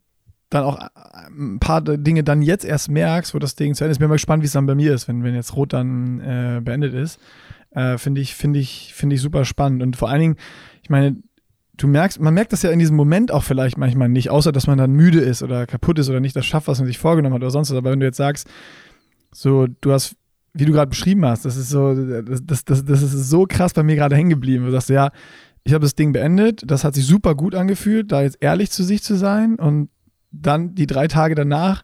dann auch äh, ein paar Dinge dann jetzt erst merkst, wo das Ding zu Ende ist. Bin mal gespannt, wie es dann bei mir ist, wenn, wenn jetzt Rot dann äh, beendet ist. Äh, finde ich, finde ich, finde ich super spannend. Und vor allen Dingen, ich meine, du merkst, man merkt das ja in diesem Moment auch vielleicht manchmal nicht, außer dass man dann müde ist oder kaputt ist oder nicht das schafft, was man sich vorgenommen hat oder sonst was. Aber wenn du jetzt sagst, so, du hast, wie du gerade beschrieben hast, das ist so, das, das, das, das ist so krass bei mir gerade hängen geblieben. Du sagst, ja, ich habe das Ding beendet, das hat sich super gut angefühlt, da jetzt ehrlich zu sich zu sein und dann die drei Tage danach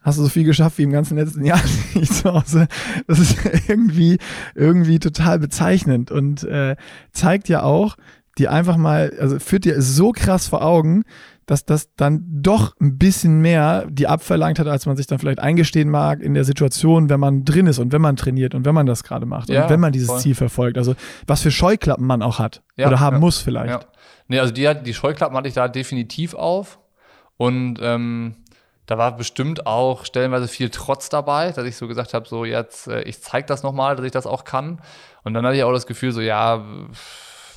hast du so viel geschafft wie im ganzen letzten (laughs) Jahr nicht zu Hause. Das ist (laughs) irgendwie, irgendwie total bezeichnend und äh, zeigt ja auch, die einfach mal, also führt dir so krass vor Augen, dass das dann doch ein bisschen mehr die abverlangt hat, als man sich dann vielleicht eingestehen mag in der Situation, wenn man drin ist und wenn man trainiert und wenn man das gerade macht ja, und wenn man dieses voll. Ziel verfolgt. Also was für Scheuklappen man auch hat ja, oder haben ja, muss vielleicht. Ja. Nee, also die, die Scheuklappen hatte ich da definitiv auf und ähm, da war bestimmt auch stellenweise viel Trotz dabei, dass ich so gesagt habe, so jetzt, äh, ich zeige das nochmal, dass ich das auch kann. Und dann hatte ich auch das Gefühl, so ja,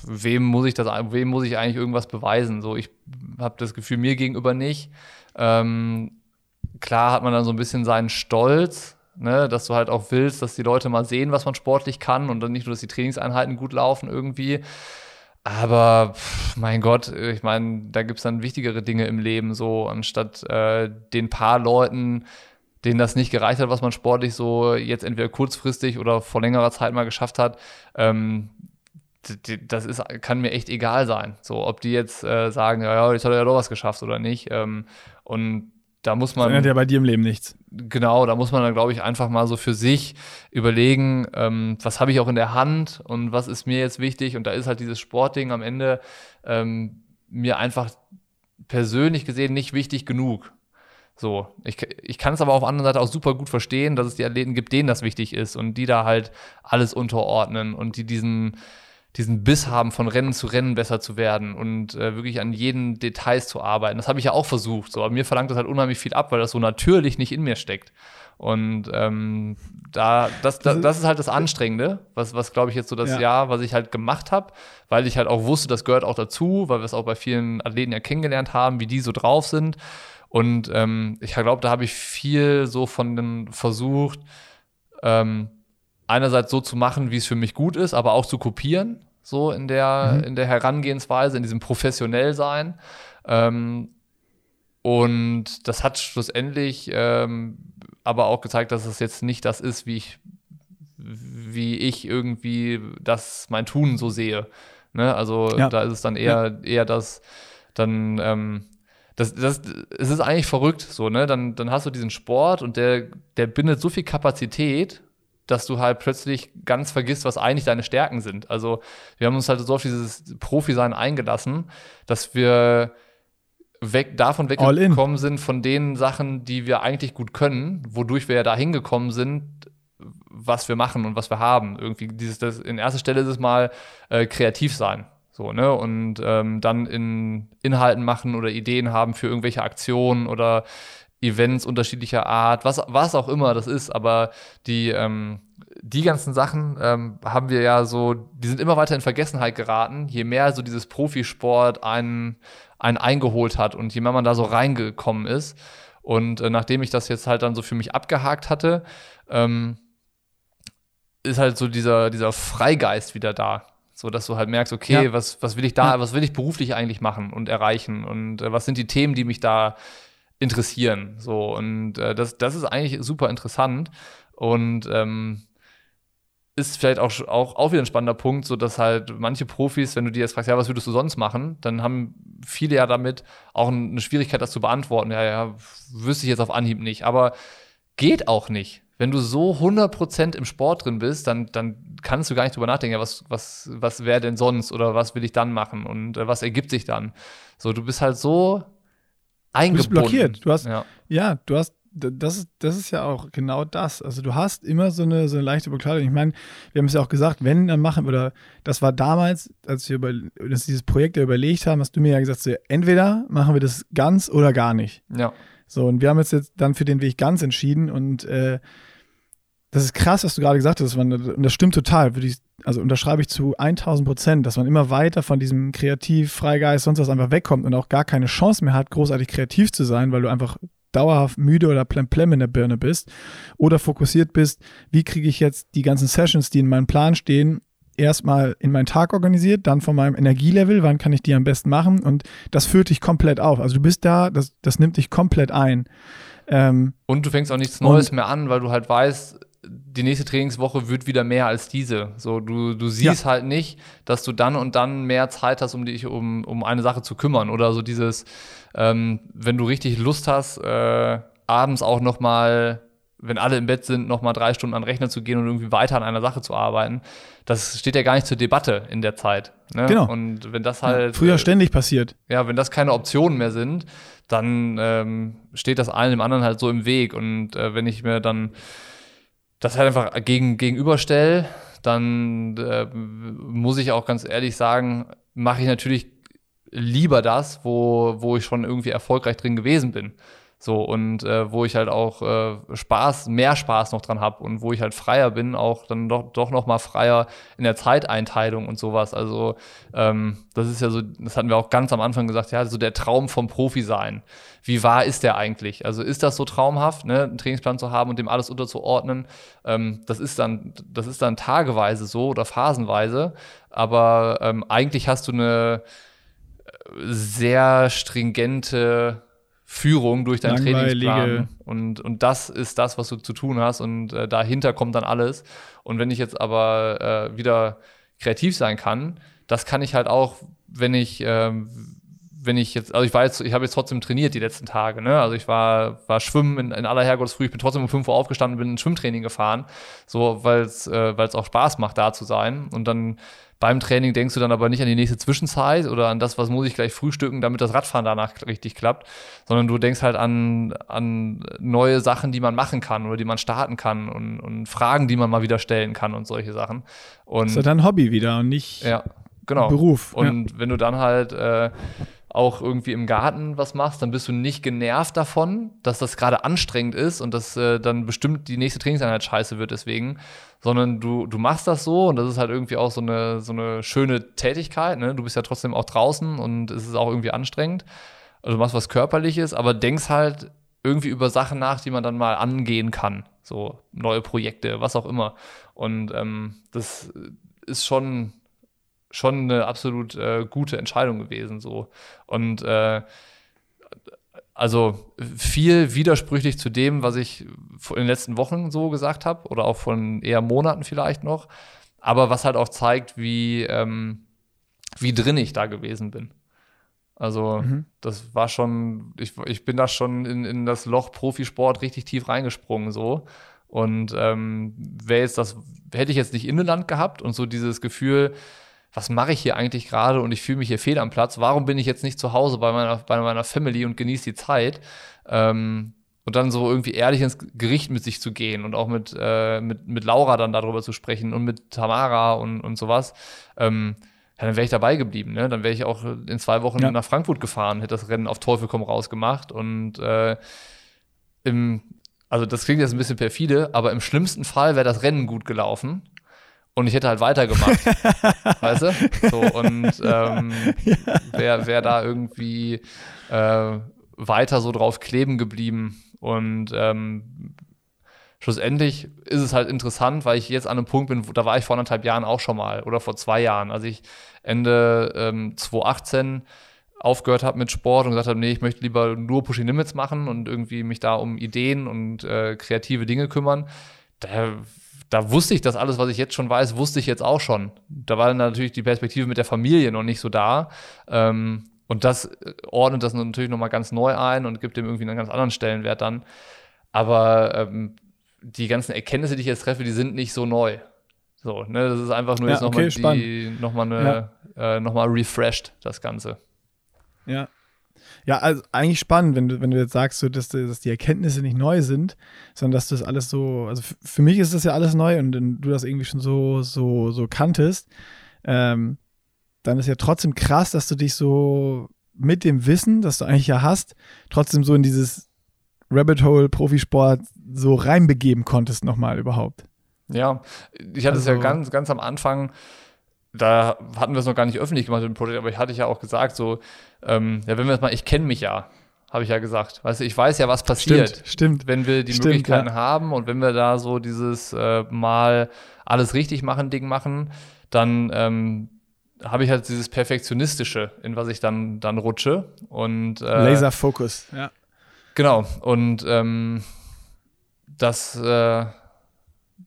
wem muss ich das, wem muss ich eigentlich irgendwas beweisen? So, ich habe das Gefühl, mir gegenüber nicht. Ähm, klar hat man dann so ein bisschen seinen Stolz, ne, dass du halt auch willst, dass die Leute mal sehen, was man sportlich kann und dann nicht nur, dass die Trainingseinheiten gut laufen irgendwie. Aber mein Gott, ich meine, da gibt es dann wichtigere Dinge im Leben, so anstatt äh, den paar Leuten, denen das nicht gereicht hat, was man sportlich so jetzt entweder kurzfristig oder vor längerer Zeit mal geschafft hat, ähm, das ist, kann mir echt egal sein. So, ob die jetzt äh, sagen, ja, jetzt hat er ja doch was geschafft oder nicht. Ähm, und da muss man. Das ändert ja bei dir im Leben nichts. Genau, da muss man dann, glaube ich, einfach mal so für sich überlegen, ähm, was habe ich auch in der Hand und was ist mir jetzt wichtig. Und da ist halt dieses Sportding am Ende ähm, mir einfach persönlich gesehen nicht wichtig genug. So, ich, ich kann es aber auf der anderen Seite auch super gut verstehen, dass es die Athleten gibt, denen das wichtig ist und die da halt alles unterordnen und die diesen diesen Biss haben, von Rennen zu Rennen besser zu werden und äh, wirklich an jeden Details zu arbeiten. Das habe ich ja auch versucht. So. Aber mir verlangt das halt unheimlich viel ab, weil das so natürlich nicht in mir steckt. Und ähm, da, das, das, das ist halt das Anstrengende, was, was glaube ich jetzt so das ja. Jahr, was ich halt gemacht habe, weil ich halt auch wusste, das gehört auch dazu, weil wir es auch bei vielen Athleten ja kennengelernt haben, wie die so drauf sind. Und ähm, ich glaube, da habe ich viel so von dem versucht, ähm, einerseits so zu machen, wie es für mich gut ist, aber auch zu kopieren so in der, mhm. in der Herangehensweise, in diesem professionell sein. Ähm, Und das hat schlussendlich ähm, aber auch gezeigt, dass es jetzt nicht das ist, wie ich, wie ich irgendwie das mein Tun so sehe. Ne? Also ja. da ist es dann eher, ja. eher das, dann, ähm, das, das, es ist eigentlich verrückt, so, ne? Dann, dann hast du diesen Sport und der, der bindet so viel Kapazität, dass du halt plötzlich ganz vergisst, was eigentlich deine Stärken sind. Also wir haben uns halt so auf dieses Profi-Sein eingelassen, dass wir weg, davon weggekommen sind, von den Sachen, die wir eigentlich gut können, wodurch wir ja da hingekommen sind, was wir machen und was wir haben. Irgendwie dieses, das, in erster Stelle ist es mal äh, kreativ sein. So, ne? Und ähm, dann in Inhalten machen oder Ideen haben für irgendwelche Aktionen oder Events unterschiedlicher Art, was, was auch immer das ist, aber die, ähm, die ganzen Sachen ähm, haben wir ja so, die sind immer weiter in Vergessenheit geraten, je mehr so dieses Profisport einen, einen eingeholt hat und je mehr man da so reingekommen ist. Und äh, nachdem ich das jetzt halt dann so für mich abgehakt hatte, ähm, ist halt so dieser, dieser Freigeist wieder da. So dass du halt merkst, okay, ja. was, was will ich da, ja. was will ich beruflich eigentlich machen und erreichen? Und äh, was sind die Themen, die mich da interessieren? So, und äh, das, das ist eigentlich super interessant. Und ähm, ist vielleicht auch, auch, auch wieder ein spannender Punkt, so dass halt manche Profis, wenn du dir jetzt fragst, ja, was würdest du sonst machen, dann haben viele ja damit auch eine Schwierigkeit, das zu beantworten. Ja, ja, wüsste ich jetzt auf Anhieb nicht. Aber geht auch nicht. Wenn du so 100% im Sport drin bist, dann, dann kannst du gar nicht drüber nachdenken, ja, was, was, was wäre denn sonst oder was will ich dann machen und äh, was ergibt sich dann. So, du bist halt so eingebunden. Du bist blockiert. Du hast, ja, ja du hast das ist, das ist ja auch genau das. Also du hast immer so eine, so eine leichte Bekleidung. Ich meine, wir haben es ja auch gesagt, wenn dann machen, oder das war damals, als wir über, dass dieses Projekt ja überlegt haben, hast du mir ja gesagt, so, entweder machen wir das ganz oder gar nicht. Ja. So, und wir haben uns jetzt dann für den Weg ganz entschieden und äh, das ist krass, was du gerade gesagt hast, man, und das stimmt total, würde ich, also unterschreibe ich zu 1000 Prozent, dass man immer weiter von diesem Kreativ, Freigeist, sonst was einfach wegkommt und auch gar keine Chance mehr hat, großartig kreativ zu sein, weil du einfach dauerhaft müde oder plemplem in der Birne bist oder fokussiert bist, wie kriege ich jetzt die ganzen Sessions, die in meinem Plan stehen, erstmal in meinen Tag organisiert, dann von meinem Energielevel, wann kann ich die am besten machen und das führt dich komplett auf. Also du bist da, das, das nimmt dich komplett ein. Ähm, und du fängst auch nichts Neues mehr an, weil du halt weißt, die nächste Trainingswoche wird wieder mehr als diese. So, du, du siehst ja. halt nicht, dass du dann und dann mehr Zeit hast, um dich um, um eine Sache zu kümmern. Oder so dieses, ähm, wenn du richtig Lust hast, äh, abends auch noch mal, wenn alle im Bett sind, noch mal drei Stunden an den Rechner zu gehen und irgendwie weiter an einer Sache zu arbeiten. Das steht ja gar nicht zur Debatte in der Zeit. Ne? Genau. Und wenn das halt. Ja, früher äh, ständig passiert. Ja, wenn das keine Optionen mehr sind, dann ähm, steht das allen dem anderen halt so im Weg. Und äh, wenn ich mir dann das halt einfach gegen, gegenüberstelle, dann äh, muss ich auch ganz ehrlich sagen, mache ich natürlich lieber das, wo, wo ich schon irgendwie erfolgreich drin gewesen bin. So, und äh, wo ich halt auch äh, Spaß, mehr Spaß noch dran habe und wo ich halt freier bin, auch dann doch, doch noch mal freier in der Zeiteinteilung und sowas. Also ähm, das ist ja so, das hatten wir auch ganz am Anfang gesagt, ja, so der Traum vom Profi sein. Wie wahr ist der eigentlich? Also ist das so traumhaft, ne, einen Trainingsplan zu haben und dem alles unterzuordnen? Ähm, das ist dann, das ist dann tageweise so oder phasenweise, aber ähm, eigentlich hast du eine sehr stringente Führung durch deinen Trainingsplan. Und, und das ist das, was du zu tun hast. Und äh, dahinter kommt dann alles. Und wenn ich jetzt aber äh, wieder kreativ sein kann, das kann ich halt auch, wenn ich, äh, wenn ich jetzt, also ich war jetzt, ich habe jetzt trotzdem trainiert die letzten Tage, ne? Also ich war, war schwimmen in, in aller Herrgottsfrüh, ich bin trotzdem um 5 Uhr aufgestanden, bin ins Schwimmtraining gefahren, so, weil es äh, auch Spaß macht, da zu sein. Und dann beim Training denkst du dann aber nicht an die nächste Zwischenzeit oder an das, was muss ich gleich frühstücken, damit das Radfahren danach richtig klappt, sondern du denkst halt an, an neue Sachen, die man machen kann oder die man starten kann und, und Fragen, die man mal wieder stellen kann und solche Sachen. Und, das ist ja dein Hobby wieder und nicht ja, genau. Beruf. Und ja. wenn du dann halt äh, auch irgendwie im Garten was machst, dann bist du nicht genervt davon, dass das gerade anstrengend ist und dass äh, dann bestimmt die nächste Trainingseinheit scheiße wird deswegen, sondern du, du machst das so und das ist halt irgendwie auch so eine, so eine schöne Tätigkeit. Ne? Du bist ja trotzdem auch draußen und es ist auch irgendwie anstrengend. Also du machst was Körperliches, aber denkst halt irgendwie über Sachen nach, die man dann mal angehen kann. So neue Projekte, was auch immer. Und ähm, das ist schon schon eine absolut äh, gute Entscheidung gewesen. So. Und äh, also viel widersprüchlich zu dem, was ich in den letzten Wochen so gesagt habe oder auch von eher Monaten vielleicht noch. Aber was halt auch zeigt, wie, ähm, wie drin ich da gewesen bin. Also mhm. das war schon, ich, ich bin da schon in, in das Loch Profisport richtig tief reingesprungen so. Und ähm, wäre jetzt das, hätte ich jetzt nicht Innenland gehabt und so dieses Gefühl, was mache ich hier eigentlich gerade und ich fühle mich hier fehl am Platz, warum bin ich jetzt nicht zu Hause bei meiner, bei meiner Family und genieße die Zeit? Ähm, und dann so irgendwie ehrlich ins Gericht mit sich zu gehen und auch mit, äh, mit, mit Laura dann darüber zu sprechen und mit Tamara und, und sowas. Ähm, ja, dann wäre ich dabei geblieben. Ne? Dann wäre ich auch in zwei Wochen ja. nach Frankfurt gefahren, hätte das Rennen auf Teufel komm raus gemacht. Und äh, im, also das klingt jetzt ein bisschen perfide, aber im schlimmsten Fall wäre das Rennen gut gelaufen. Und ich hätte halt weitergemacht. (laughs) weißt du? So, und (laughs) ähm, ja. wäre wär da irgendwie äh, weiter so drauf kleben geblieben. Und ähm, schlussendlich ist es halt interessant, weil ich jetzt an einem Punkt bin, wo, da war ich vor anderthalb Jahren auch schon mal oder vor zwei Jahren, als ich Ende ähm, 2018 aufgehört habe mit Sport und gesagt habe, nee, ich möchte lieber nur Pushing Limits machen und irgendwie mich da um Ideen und äh, kreative Dinge kümmern. Da, da wusste ich das alles, was ich jetzt schon weiß, wusste ich jetzt auch schon. Da war dann natürlich die Perspektive mit der Familie noch nicht so da. Ähm, und das äh, ordnet das natürlich nochmal ganz neu ein und gibt dem irgendwie einen ganz anderen Stellenwert dann. Aber ähm, die ganzen Erkenntnisse, die ich jetzt treffe, die sind nicht so neu. So, ne, das ist einfach nur ja, jetzt nochmal okay, noch mal eine, ja. äh, noch refreshed, das Ganze. Ja. Ja, also eigentlich spannend, wenn du, wenn du jetzt sagst, so, dass, dass die Erkenntnisse nicht neu sind, sondern dass das alles so, also für mich ist das ja alles neu und, und du das irgendwie schon so, so, so kanntest, ähm, dann ist ja trotzdem krass, dass du dich so mit dem Wissen, das du eigentlich ja hast, trotzdem so in dieses Rabbit Hole Profisport so reinbegeben konntest nochmal überhaupt. Ja, ich hatte also, es ja also ganz, ganz am Anfang, da hatten wir es noch gar nicht öffentlich gemacht im Projekt, aber ich hatte ja auch gesagt, so, ähm, ja, wenn wir es mal, ich kenne mich ja, habe ich ja gesagt. Weißt du, ich weiß ja, was passiert, stimmt, stimmt. wenn wir die stimmt, Möglichkeiten ja. haben und wenn wir da so dieses äh, mal alles richtig machen Ding machen, dann ähm, habe ich halt dieses Perfektionistische, in was ich dann, dann rutsche. Und, äh, Laserfokus, ja. Genau. Und ähm, das, äh,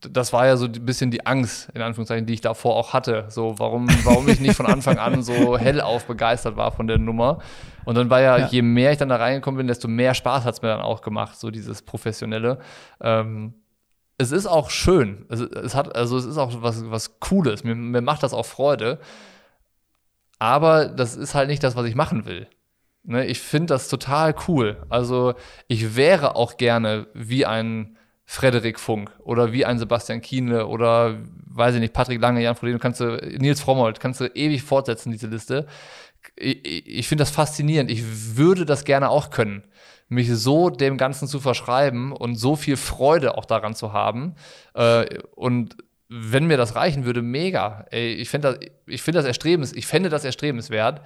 das war ja so ein bisschen die Angst, in Anführungszeichen, die ich davor auch hatte. So, warum, warum ich nicht von Anfang an so (laughs) hellauf begeistert war von der Nummer. Und dann war ja, ja. je mehr ich dann da reingekommen bin, desto mehr Spaß hat es mir dann auch gemacht, so dieses Professionelle. Ähm, es ist auch schön. Es, es, hat, also es ist auch was, was Cooles. Mir, mir macht das auch Freude. Aber das ist halt nicht das, was ich machen will. Ne, ich finde das total cool. Also ich wäre auch gerne wie ein Frederik Funk oder wie ein Sebastian Kienle oder weiß ich nicht, Patrick Lange, Jan Frodeno, kannst du, Nils Frommold, kannst du ewig fortsetzen, diese Liste. Ich, ich finde das faszinierend. Ich würde das gerne auch können, mich so dem Ganzen zu verschreiben und so viel Freude auch daran zu haben. Äh, und wenn mir das reichen würde, mega. Ey, ich finde das, ich finde das erstrebens, ich fände das erstrebenswert.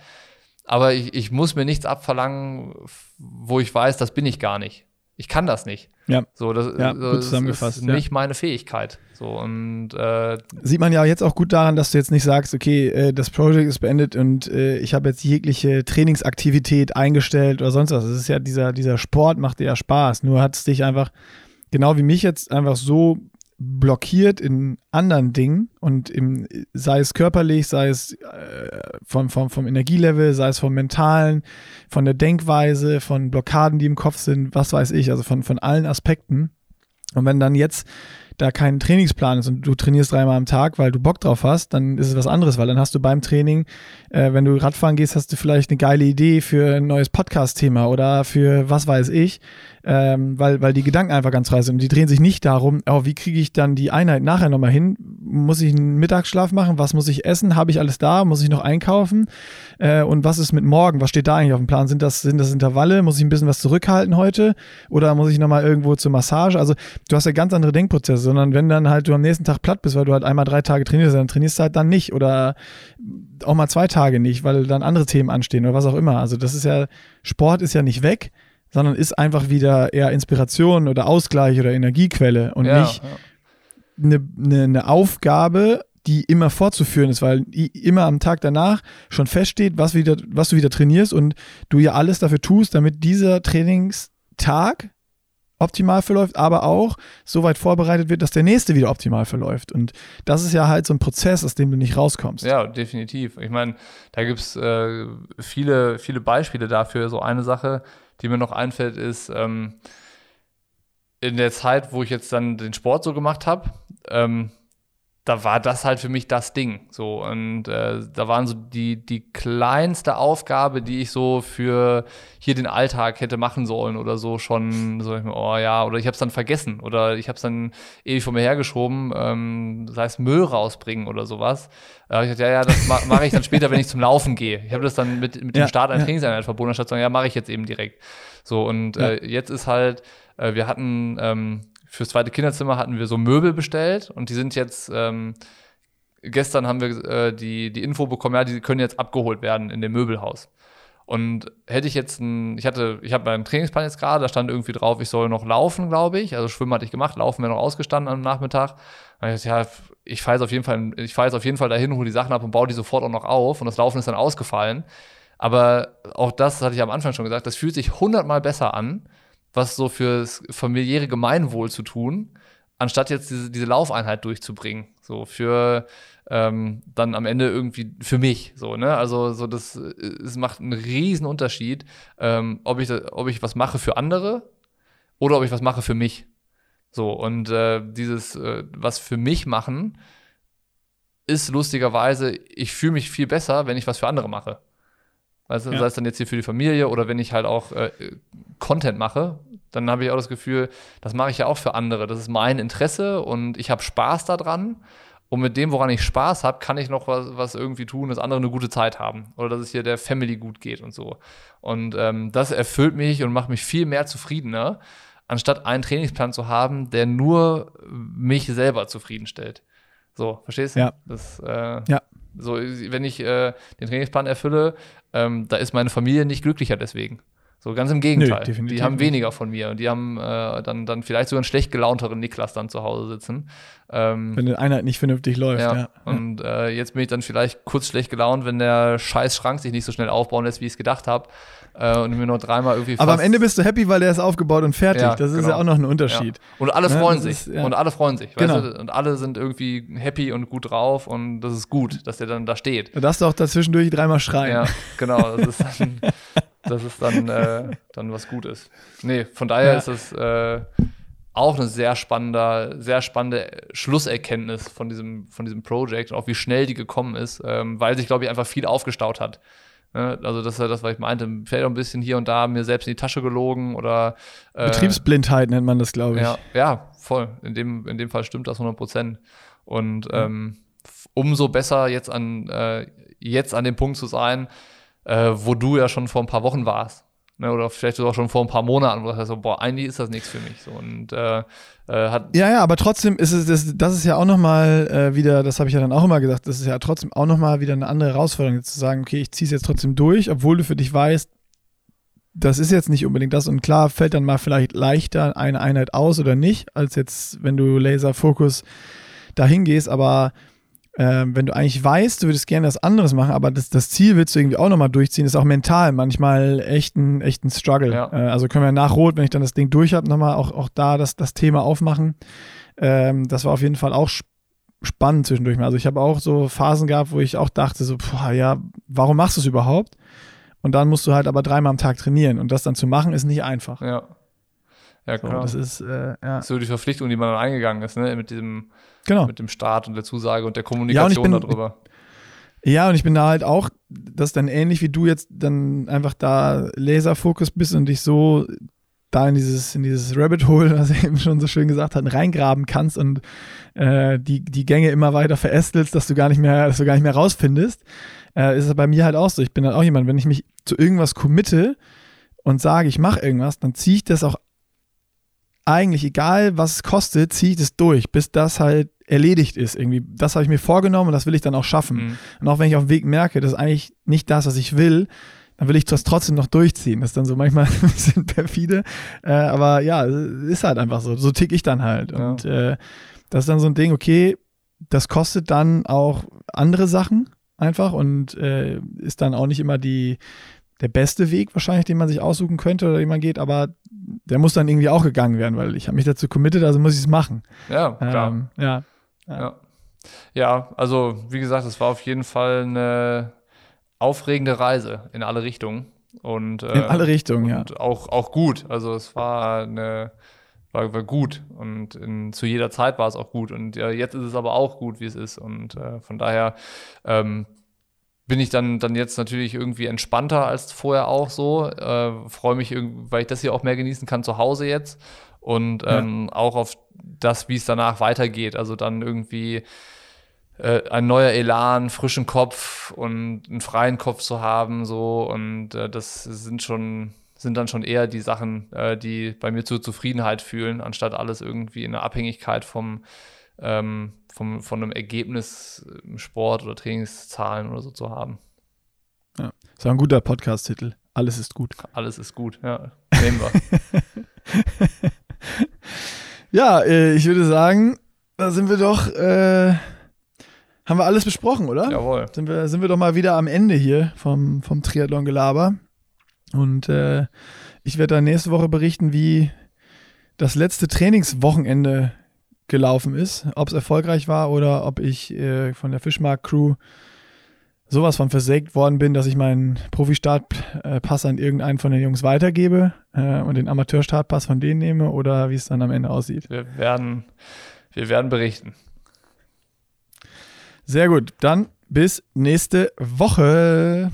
Aber ich, ich muss mir nichts abverlangen, wo ich weiß, das bin ich gar nicht ich kann das nicht. Ja. So, das, ja, gut zusammengefasst, ist nicht ja. meine Fähigkeit. So und äh, sieht man ja jetzt auch gut daran, dass du jetzt nicht sagst, okay, äh, das Projekt ist beendet und äh, ich habe jetzt jegliche Trainingsaktivität eingestellt oder sonst was. Es ist ja dieser dieser Sport macht dir ja Spaß. Nur hat es dich einfach genau wie mich jetzt einfach so blockiert in anderen Dingen und im, sei es körperlich, sei es äh, vom, vom, vom Energielevel, sei es vom Mentalen, von der Denkweise, von Blockaden, die im Kopf sind, was weiß ich, also von, von allen Aspekten. Und wenn dann jetzt da kein Trainingsplan ist und du trainierst dreimal am Tag, weil du Bock drauf hast, dann ist es was anderes, weil dann hast du beim Training, äh, wenn du Radfahren gehst, hast du vielleicht eine geile Idee für ein neues Podcast-Thema oder für was weiß ich, ähm, weil, weil die Gedanken einfach ganz frei sind. Und die drehen sich nicht darum, oh, wie kriege ich dann die Einheit nachher nochmal hin? Muss ich einen Mittagsschlaf machen? Was muss ich essen? Habe ich alles da? Muss ich noch einkaufen? Äh, und was ist mit morgen? Was steht da eigentlich auf dem Plan? Sind das, sind das Intervalle? Muss ich ein bisschen was zurückhalten heute? Oder muss ich nochmal irgendwo zur Massage? Also du hast ja ganz andere Denkprozesse, sondern wenn dann halt du am nächsten Tag platt bist, weil du halt einmal drei Tage trainierst, dann trainierst du halt dann nicht oder auch mal zwei Tage nicht, weil dann andere Themen anstehen oder was auch immer. Also das ist ja, Sport ist ja nicht weg sondern ist einfach wieder eher Inspiration oder Ausgleich oder Energiequelle und ja, nicht ja. Eine, eine, eine, Aufgabe, die immer fortzuführen ist, weil immer am Tag danach schon feststeht, was, wieder, was du wieder trainierst und du ja alles dafür tust, damit dieser Trainingstag optimal verläuft, aber auch so weit vorbereitet wird, dass der nächste wieder optimal verläuft. Und das ist ja halt so ein Prozess, aus dem du nicht rauskommst. Ja, definitiv. Ich meine, da gibt es äh, viele, viele Beispiele dafür. So eine Sache, die mir noch einfällt, ist ähm, in der Zeit, wo ich jetzt dann den Sport so gemacht habe, ähm, da war das halt für mich das Ding. So, und äh, da waren so die, die kleinste Aufgabe, die ich so für hier den Alltag hätte machen sollen oder so schon, so, oh ja, oder ich habe es dann vergessen oder ich habe es dann ewig vor mir hergeschoben, ähm, das heißt Müll rausbringen oder sowas. Äh, ich dachte, ja, ja, das ma mache ich dann später, wenn ich zum Laufen gehe. Ich habe das dann mit, mit dem ja, Start einer ja. Trainingseinheit verbunden, anstatt zu sagen, ja, mache ich jetzt eben direkt. So, und ja. äh, jetzt ist halt, äh, wir hatten ähm, fürs zweite Kinderzimmer hatten wir so Möbel bestellt und die sind jetzt, ähm, gestern haben wir äh, die, die Info bekommen, ja, die können jetzt abgeholt werden in dem Möbelhaus. Und hätte ich jetzt ein, ich hatte, ich habe meinen Trainingsplan jetzt gerade, da stand irgendwie drauf, ich soll noch laufen, glaube ich. Also Schwimmen hatte ich gemacht, Laufen wäre noch ausgestanden am Nachmittag. Und ich dachte, ja, ich fahre jetzt auf jeden Fall, ich fahre jetzt auf jeden Fall dahin, hole die Sachen ab und baue die sofort auch noch auf. Und das Laufen ist dann ausgefallen. Aber auch das hatte ich am Anfang schon gesagt, das fühlt sich hundertmal besser an, was so fürs familiäre Gemeinwohl zu tun, anstatt jetzt diese, diese Laufeinheit durchzubringen. So für ähm, dann am Ende irgendwie für mich. So, ne? Also so das es macht einen riesen Unterschied, ähm, ob, ich, ob ich was mache für andere oder ob ich was mache für mich. So, und äh, dieses äh, was für mich machen, ist lustigerweise, ich fühle mich viel besser, wenn ich was für andere mache. Weißt du, ja. sei es dann jetzt hier für die Familie oder wenn ich halt auch äh, Content mache, dann habe ich auch das Gefühl, das mache ich ja auch für andere. Das ist mein Interesse und ich habe Spaß daran. Und mit dem, woran ich Spaß habe, kann ich noch was, was irgendwie tun, dass andere eine gute Zeit haben. Oder dass es hier der Family gut geht und so. Und ähm, das erfüllt mich und macht mich viel mehr zufriedener, anstatt einen Trainingsplan zu haben, der nur mich selber zufriedenstellt. So, verstehst du? Ja. Das, äh, ja. So, wenn ich äh, den Trainingsplan erfülle, ähm, da ist meine Familie nicht glücklicher deswegen. So ganz im Gegenteil. Nö, die haben weniger von mir und die haben äh, dann, dann vielleicht sogar einen schlecht gelaunteren Niklas dann zu Hause sitzen. Ähm, wenn die Einheit nicht vernünftig läuft, ja. ja. Und äh, jetzt bin ich dann vielleicht kurz schlecht gelaunt, wenn der scheiß Schrank sich nicht so schnell aufbauen lässt, wie ich es gedacht habe. Äh, und mir nur dreimal irgendwie. Aber am Ende bist du happy, weil der ist aufgebaut und fertig. Ja, das ist genau. ja auch noch ein Unterschied. Ja. Und alle ne, freuen sich. Ist, und alle freuen sich. Genau. Du? Und alle sind irgendwie happy und gut drauf und das ist gut, dass der dann da steht. Du darfst auch dazwischendurch dreimal schreien. Ja, genau. Das ist dann, (laughs) dass es dann, äh, dann was Gutes. Nee, von daher ist es äh, auch eine sehr spannende, sehr spannende Schlusserkenntnis von diesem, von diesem Projekt und auch wie schnell die gekommen ist, ähm, weil sich, glaube ich, einfach viel aufgestaut hat. Ne? Also das ist ja das, was ich meinte. Fällt auch ein bisschen hier und da mir selbst in die Tasche gelogen oder äh, Betriebsblindheit nennt man das, glaube ich. Ja, ja, voll. In dem, in dem Fall stimmt das 100 Prozent. Und ähm, umso besser jetzt an, äh, jetzt an dem Punkt zu sein, äh, wo du ja schon vor ein paar Wochen warst. Ne, oder vielleicht auch schon vor ein paar Monaten, wo du sagst, boah, eigentlich ist das nichts für mich. So, und, äh, äh, hat ja, ja, aber trotzdem ist es, das, das ist ja auch nochmal äh, wieder, das habe ich ja dann auch immer gesagt, das ist ja trotzdem auch nochmal wieder eine andere Herausforderung, zu sagen, okay, ich ziehe es jetzt trotzdem durch, obwohl du für dich weißt, das ist jetzt nicht unbedingt das und klar fällt dann mal vielleicht leichter eine Einheit aus oder nicht, als jetzt, wenn du Laserfokus dahin gehst, aber ähm, wenn du eigentlich weißt, du würdest gerne was anderes machen, aber das, das Ziel willst du irgendwie auch nochmal durchziehen, ist auch mental manchmal echt ein, echt ein Struggle. Ja. Äh, also können wir nach Rot, wenn ich dann das Ding durch habe, nochmal auch, auch da das, das Thema aufmachen. Ähm, das war auf jeden Fall auch spannend zwischendurch Also ich habe auch so Phasen gehabt, wo ich auch dachte, so, boah, ja, warum machst du es überhaupt? Und dann musst du halt aber dreimal am Tag trainieren und das dann zu machen, ist nicht einfach. Ja. Ja, klar. So, das ist, äh, ja. So die Verpflichtung, die man dann eingegangen ist, ne, mit diesem Genau. Mit dem Start und der Zusage und der Kommunikation ja, und bin, darüber. Ja, und ich bin da halt auch, das ist dann ähnlich wie du jetzt dann einfach da Laserfokus bist und dich so da in dieses, in dieses Rabbit Hole, was er eben schon so schön gesagt hat, reingraben kannst und äh, die, die Gänge immer weiter verästelst, dass du gar nicht mehr, dass du gar nicht mehr rausfindest, äh, ist es bei mir halt auch so. Ich bin halt auch jemand, wenn ich mich zu irgendwas committe und sage, ich mache irgendwas, dann ziehe ich das auch eigentlich, egal was es kostet, ziehe ich das durch, bis das halt erledigt ist. Irgendwie, das habe ich mir vorgenommen und das will ich dann auch schaffen. Mhm. Und auch wenn ich auf dem Weg merke, das ist eigentlich nicht das, was ich will, dann will ich das trotzdem noch durchziehen. Das ist dann so manchmal (laughs) ein bisschen perfide. Äh, aber ja, ist halt einfach so. So tick ich dann halt. Ja. Und äh, das ist dann so ein Ding, okay, das kostet dann auch andere Sachen einfach und äh, ist dann auch nicht immer die, der beste Weg wahrscheinlich, den man sich aussuchen könnte oder den man geht, aber der muss dann irgendwie auch gegangen werden, weil ich habe mich dazu committed, also muss ich es machen. Ja, klar. Ähm, ja. Ja. ja. ja, also wie gesagt, es war auf jeden Fall eine aufregende Reise in alle Richtungen. Und, äh, in alle Richtungen, ja. Auch, auch gut. Also es war eine war, war gut und in, zu jeder Zeit war es auch gut und ja, jetzt ist es aber auch gut, wie es ist und äh, von daher ähm, bin ich dann, dann jetzt natürlich irgendwie entspannter als vorher auch so. Äh, Freue mich, weil ich das hier auch mehr genießen kann zu Hause jetzt und ähm, ja. auch auf das, wie es danach weitergeht. Also dann irgendwie äh, ein neuer Elan, frischen Kopf und einen freien Kopf zu haben so und äh, das sind schon sind dann schon eher die Sachen, äh, die bei mir zur Zufriedenheit fühlen, anstatt alles irgendwie in der Abhängigkeit vom ähm, vom, von einem Ergebnis im Sport oder Trainingszahlen oder so zu haben. Ja, das war ein guter Podcast-Titel. Alles ist gut. Alles ist gut, ja. Nehmen wir. (laughs) ja, äh, ich würde sagen, da sind wir doch, äh, haben wir alles besprochen, oder? Jawohl. Sind wir, sind wir doch mal wieder am Ende hier vom, vom Triathlon-Gelaber. Und äh, ich werde dann nächste Woche berichten, wie das letzte Trainingswochenende gelaufen ist, ob es erfolgreich war oder ob ich äh, von der Fischmarkt-Crew sowas von versägt worden bin, dass ich meinen Profi-Startpass an irgendeinen von den Jungs weitergebe äh, und den Amateur-Startpass von denen nehme oder wie es dann am Ende aussieht. Wir werden, wir werden berichten. Sehr gut, dann bis nächste Woche.